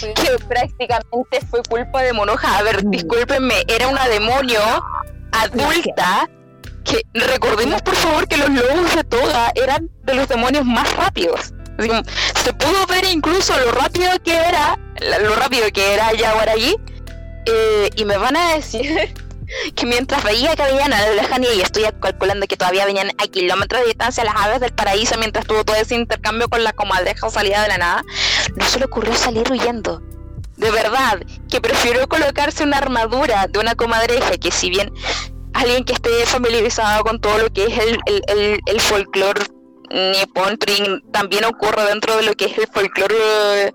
que prácticamente fue culpa de Monoja. A ver, Mm. discúlpenme, era una demonio adulta. Que recordemos por favor que los lobos de Toga eran de los demonios más rápidos. Se pudo ver incluso lo rápido que era, lo rápido que era Yaguaragi. Eh, y me van a decir que mientras veía que veían a la lejanía, y estoy calculando que todavía venían a kilómetros de distancia las aves del paraíso mientras tuvo todo ese intercambio con la comadreja salida de la nada, no se le ocurrió salir huyendo. De verdad, que prefirió colocarse una armadura de una comadreja que si bien alguien que esté familiarizado con todo lo que es el, el, el, el folclore nipón trin, también ocurre dentro de lo que es el folclore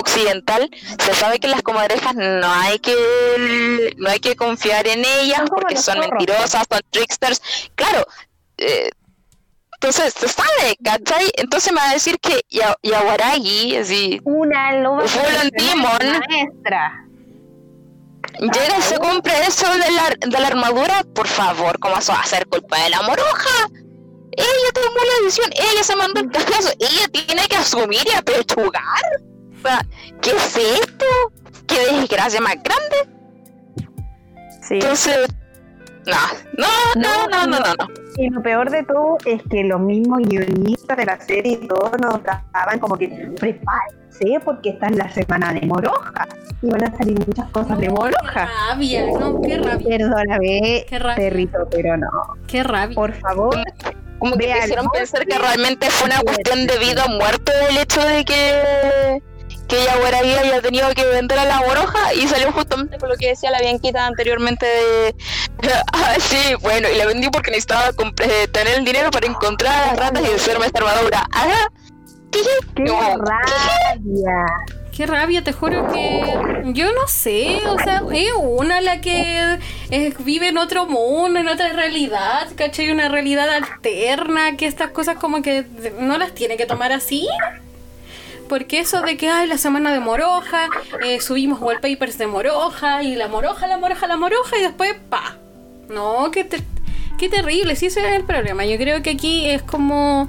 occidental se sabe que las comadrejas no hay que no hay que confiar en ellas porque son mentirosas son tricksters claro eh, entonces se sabe ¿cachai? entonces me va a decir que Ya- Yaguaragi así Una loba demon. maestra. Llega y se compra eso de la, de la armadura, por favor, ¿cómo eso va a ser culpa de la moroja? Ella tomó la decisión, ella se mandó el caso, ella tiene que asumir y apechugar. O sea, ¿qué es esto? ¿Qué desgracia más grande? Sí. Entonces, no, no, no, no, no, no. no. Y lo peor de todo es que los mismos guionistas de la serie y todo nos daban como que prepárense porque esta es la semana de Moroja y van a salir muchas cosas de Qué Moroja. rabia, no, qué rabia, Perdóname, Qué rabia. perrito, pero no. qué rabia. Por favor, Como que ¿no? pensar que realmente fue una cuestión de vida o muerte el hecho de que que Yaguaragi haya tenido que vender a la moroja y salió justamente con lo que decía la Bianquita anteriormente de ah, sí, bueno, y la vendí porque necesitaba eh, tener el dinero para encontrar a las ratas y hacerme esta armadura. Ajá. qué rabia. Qué rabia, te juro que yo no sé, o sea, es una la que vive en otro mundo, en otra realidad, ¿cachai? Una realidad alterna, que estas cosas como que no las tiene que tomar así. Porque eso de que, ay, la semana de Moroja, eh, subimos wallpapers de Moroja, y la Moroja, la Moroja, la Moroja, y después, pa. No, qué, te- qué terrible, sí ese es el problema. Yo creo que aquí es como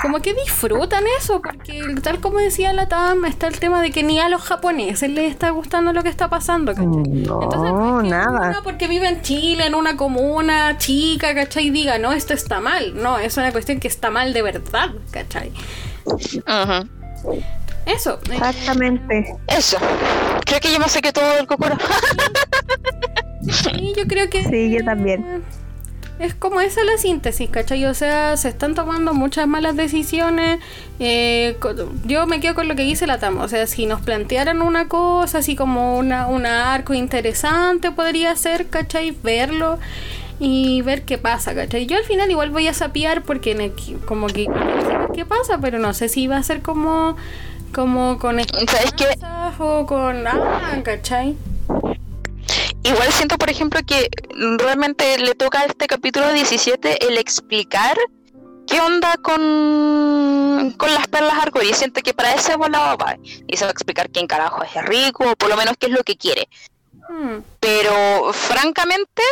como que disfrutan eso, porque tal como decía la TAM, está el tema de que ni a los japoneses les está gustando lo que está pasando, ¿cachai? No, es que nada. porque vive en Chile, en una comuna chica, ¿cachai? Diga, no, esto está mal. No, es una cuestión que está mal de verdad, ¿cachai? Ujú. Eso. eh, Exactamente. Eso. Creo que yo me sé que todo el cocoro. Sí, yo creo que. Sí, yo también. Es como esa la síntesis, ¿cachai? O sea, se están tomando muchas malas decisiones. eh, yo me quedo con lo que dice la Tama. O sea, si nos plantearan una cosa, así como una, un arco interesante, podría ser, ¿cachai? Verlo y ver qué pasa, ¿cachai? Yo al final igual voy a sapear porque el- como que qué pasa, pero no sé si va a ser como como con ¿Sabes qué? esperanzas o con ah, ¿cachai? Igual siento, por ejemplo, que realmente le toca a este capítulo 17 el explicar qué onda con, con las perlas arcoíris. Siento que para ese volado va. Y se va a explicar quién carajo es rico, o por lo menos qué es lo que quiere. Hmm. Pero francamente,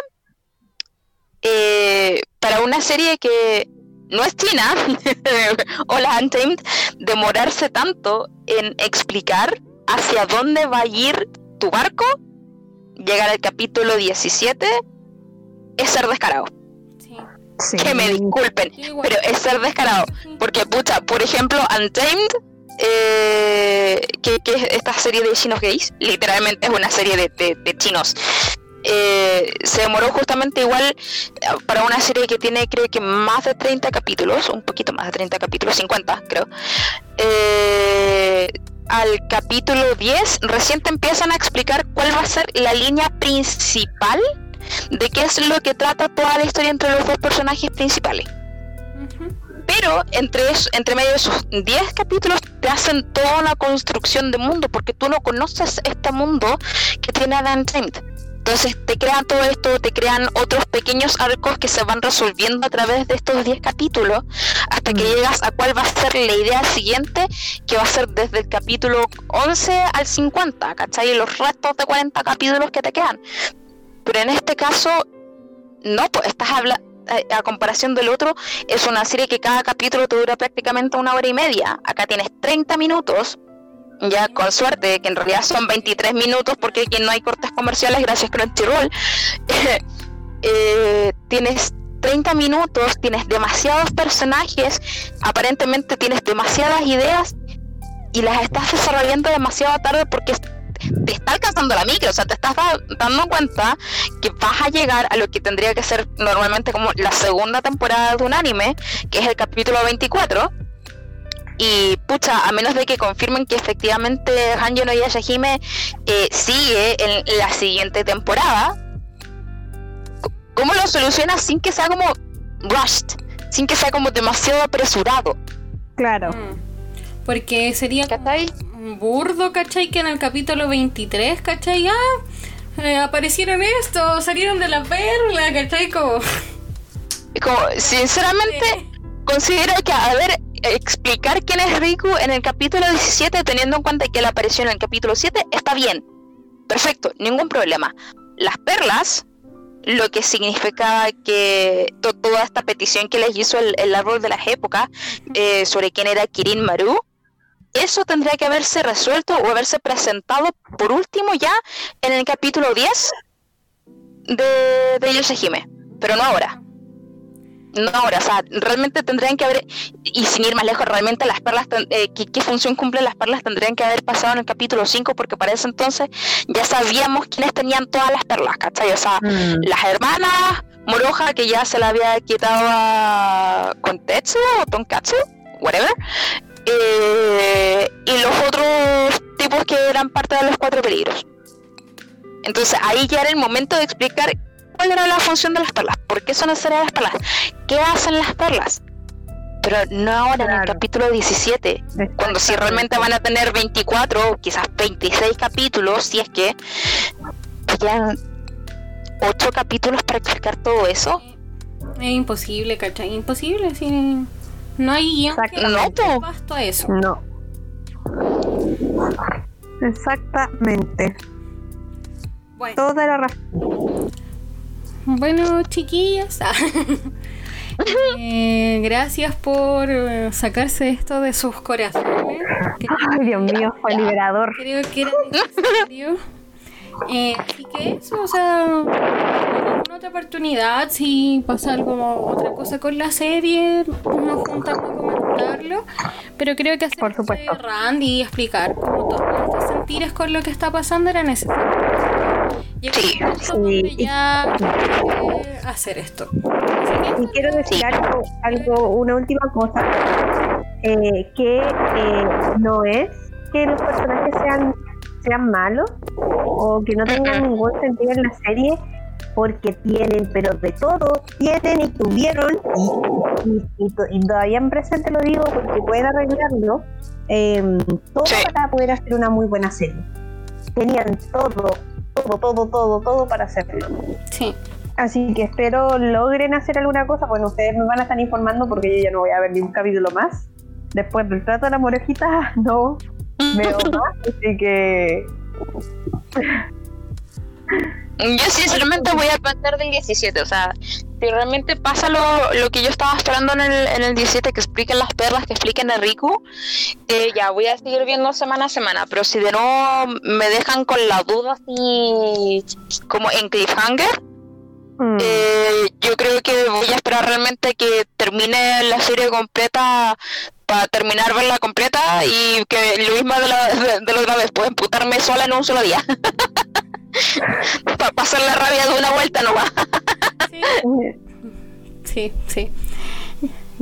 eh, para una serie que no es china, o la Untamed, demorarse tanto en explicar hacia dónde va a ir tu barco, llegar al capítulo 17, es ser descarado. Sí. Sí. Que me disculpen, pero es ser descarado. Porque, pucha, por ejemplo, Untamed, eh, que, que es esta serie de chinos gays, literalmente es una serie de, de- de chinos. eh, se demoró justamente igual eh, para una serie que tiene creo que más de 30 capítulos, un poquito más de 30 capítulos, 50 creo. Eh, al capítulo 10 recién te empiezan a explicar cuál va a ser la línea principal de qué es lo que trata toda la historia entre los dos personajes principales. Pero entre, entre medio de esos 10 capítulos te hacen toda una construcción de mundo, porque tú no conoces este mundo que tiene Adam Untamed. Entonces te crean todo esto, te crean otros pequeños arcos que se van resolviendo a través de estos 10 capítulos, hasta que Mm. llegas a cuál va a ser la idea siguiente, que va a ser desde el capítulo 11 al 50, ¿cachai? Y los restos de 40 capítulos que te quedan. Pero en este caso, no, pues estás hablando, a comparación del otro, es una serie que cada capítulo te dura prácticamente una hora y media. Acá tienes 30 minutos, ya con suerte, que en realidad son 23 minutos porque aquí no hay cortes comerciales gracias Crunchyroll. Eh, tienes 30 minutos, tienes demasiados personajes, aparentemente tienes demasiadas ideas y las estás desarrollando demasiado tarde porque te está alcanzando la micro, o sea, te estás da- dando cuenta que vas a llegar a lo que tendría que ser normalmente como la segunda temporada de un anime, que es el capítulo 24. Y pucha, a menos de que confirmen que efectivamente Hanjo no Yashahime eh, sigue en la siguiente temporada, ¿cómo lo solucionas sin que sea como rushed? Sin que sea como demasiado apresurado. Claro. Mm. Porque sería ¿Cachai? burdo, ¿cachai? Que en el capítulo 23, ¿cachai? Ah, eh, aparecieron estos, salieron de la perla, ¿cachai? Como... Como, sinceramente, considero que, a ver, explicar quién es Riku en el capítulo 17, teniendo en cuenta que él apareció en el capítulo 7, está bien. Perfecto, ningún problema. Las perlas, lo que significa que to- toda esta petición que les hizo el, árbol de las épocas eh, sobre quién era Kirin Maru, eso tendría que haberse resuelto o haberse presentado por último ya en el capítulo 10 de, de pero no ahora. No ahora, o sea, realmente tendrían que haber, y sin ir más lejos, realmente las perlas, eh, ¿qué, qué función cumplen las perlas? Tendrían que haber pasado en el capítulo 5, porque para ese entonces ya sabíamos quiénes tenían todas las perlas, ¿cachai? O sea, Mm. las hermanas, Moroja, que ya se la había quitado a con Tetsu o Tonkatsu, whatever, eh, y los otros tipos que eran parte de los cuatro peligros. Entonces ahí ya era el momento de explicar cuál era la función de las perlas, por qué son necesarias las perlas, qué hacen las perlas. Pero no ahora en el capítulo 17, cuando si realmente van a tener 24 o quizás 26 capítulos, si es que quedan 8 capítulos para explicar todo eso. Es imposible, ¿cachai? Imposible, sí. No hay guion que. No, po. basta a eso. No. Exactamente. Bueno, Toda la razón. Bueno chiquillas. ah, eh, gracias por eh, sacarse esto de sus corazones. Creo, Ay, Dios mío, fue liberador. creo que era necesario. Eh, así que eso, o sea, en otra oportunidad, si pasa algo, otra cosa con la serie, nos juntamos a comentar. comentarlo, pero creo que hacer Por supuesto. rant y explicar como todos estos sentires con lo que está pasando era necesario. Llega Sí. Sí. ya hacer esto. Y quiero decir algo, algo, una última cosa, eh, que eh, no es que los personajes sean, sean malos o que no tengan ningún sentido en la serie, porque tienen, pero de todo, tienen y tuvieron, y, y- y to- y todavía en presente lo digo porque pueden arreglarlo, eh, todo Sí. para poder hacer una muy buena serie. Tenían todo, todo, todo, todo, todo para hacerlo. Sí. Así que espero logren hacer alguna cosa. Bueno, ustedes me van a estar informando porque yo ya no voy a ver ni un capítulo más. Después del trato de la morejita, no veo más. Así que. Yo sinceramente voy a depender del 17, o sea, si realmente pasa lo, lo que yo estaba esperando en el, en el 17, que expliquen las perlas, que expliquen a Riku, eh, ya voy a seguir viendo semana a semana, pero si de nuevo me dejan con la duda así como en cliffhanger, mm, eh, yo creo que voy a esperar realmente que termine la serie completa para terminar verla completa y que lo mismo de la, de, de la otra vez, puedo emputarme sola en un solo día. para pasar la rabia de una vuelta nomás. Sí. Sí, sí.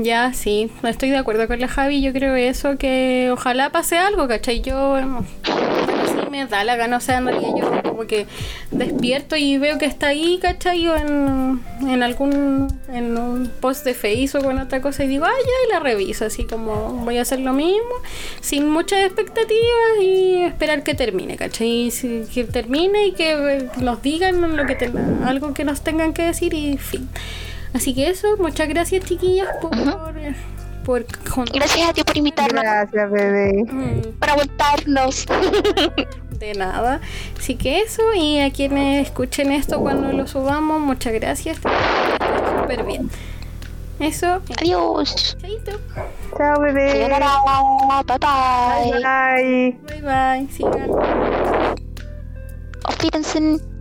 Ya, sí, estoy de acuerdo con la Javi. Yo creo eso, que ojalá pase algo, ¿cachai? Yo, bueno, sí me da la gana, o sea, en realidad yo como que despierto y veo que está ahí, ¿cachai? O en, en algún en un post de Facebook o en otra cosa y digo, ah, ya, y la reviso, así como voy a hacer lo mismo, sin muchas expectativas y esperar que termine, ¿cachai? Que termine y que eh, nos digan lo que ten- algo que nos tengan que decir y fin. Así que eso, muchas gracias chiquillas por, por Gracias a ti por invitarnos, Gracias, bebé. Mm, para aguantarnos. de nada. Así que eso, y a quienes escuchen esto cuando lo subamos, muchas gracias. Súper bien. Eso, Adiós. chaito. Chao, bebé. Sayonara. Bye bye. Bye. Bye bye. Sigan. Auf Wiedersehen.